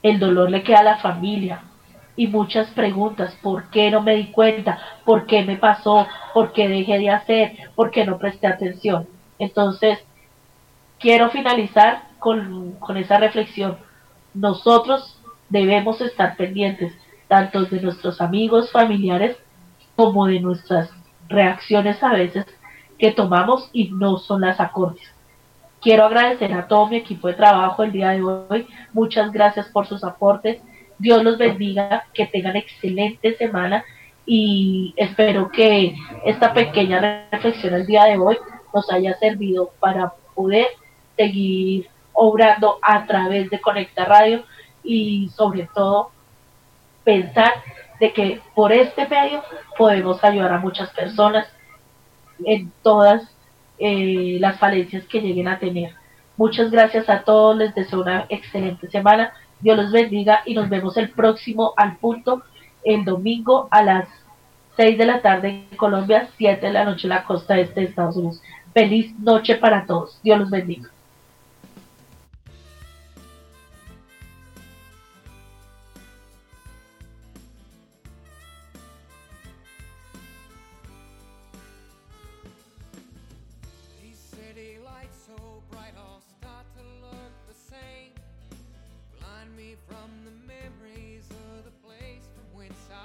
El dolor le queda a la familia. Y muchas preguntas, ¿por qué no me di cuenta? ¿Por qué me pasó? ¿Por qué dejé de hacer? ¿Por qué no presté atención? Entonces, quiero finalizar con, con esa reflexión. Nosotros debemos estar pendientes tanto de nuestros amigos, familiares, como de nuestras reacciones a veces que tomamos y no son las acordes. Quiero agradecer a todo mi equipo de trabajo el día de hoy. Muchas gracias por sus aportes. Dios los bendiga, que tengan excelente semana y espero que esta pequeña reflexión el día de hoy nos haya servido para poder seguir obrando a través de Conecta Radio y sobre todo pensar de que por este medio podemos ayudar a muchas personas en todas eh, las falencias que lleguen a tener. Muchas gracias a todos, les deseo una excelente semana, Dios los bendiga y nos vemos el próximo al punto el domingo a las 6 de la tarde en Colombia, 7 de la noche en la costa este de Estados Unidos. Feliz noche para todos, Dios los bendiga.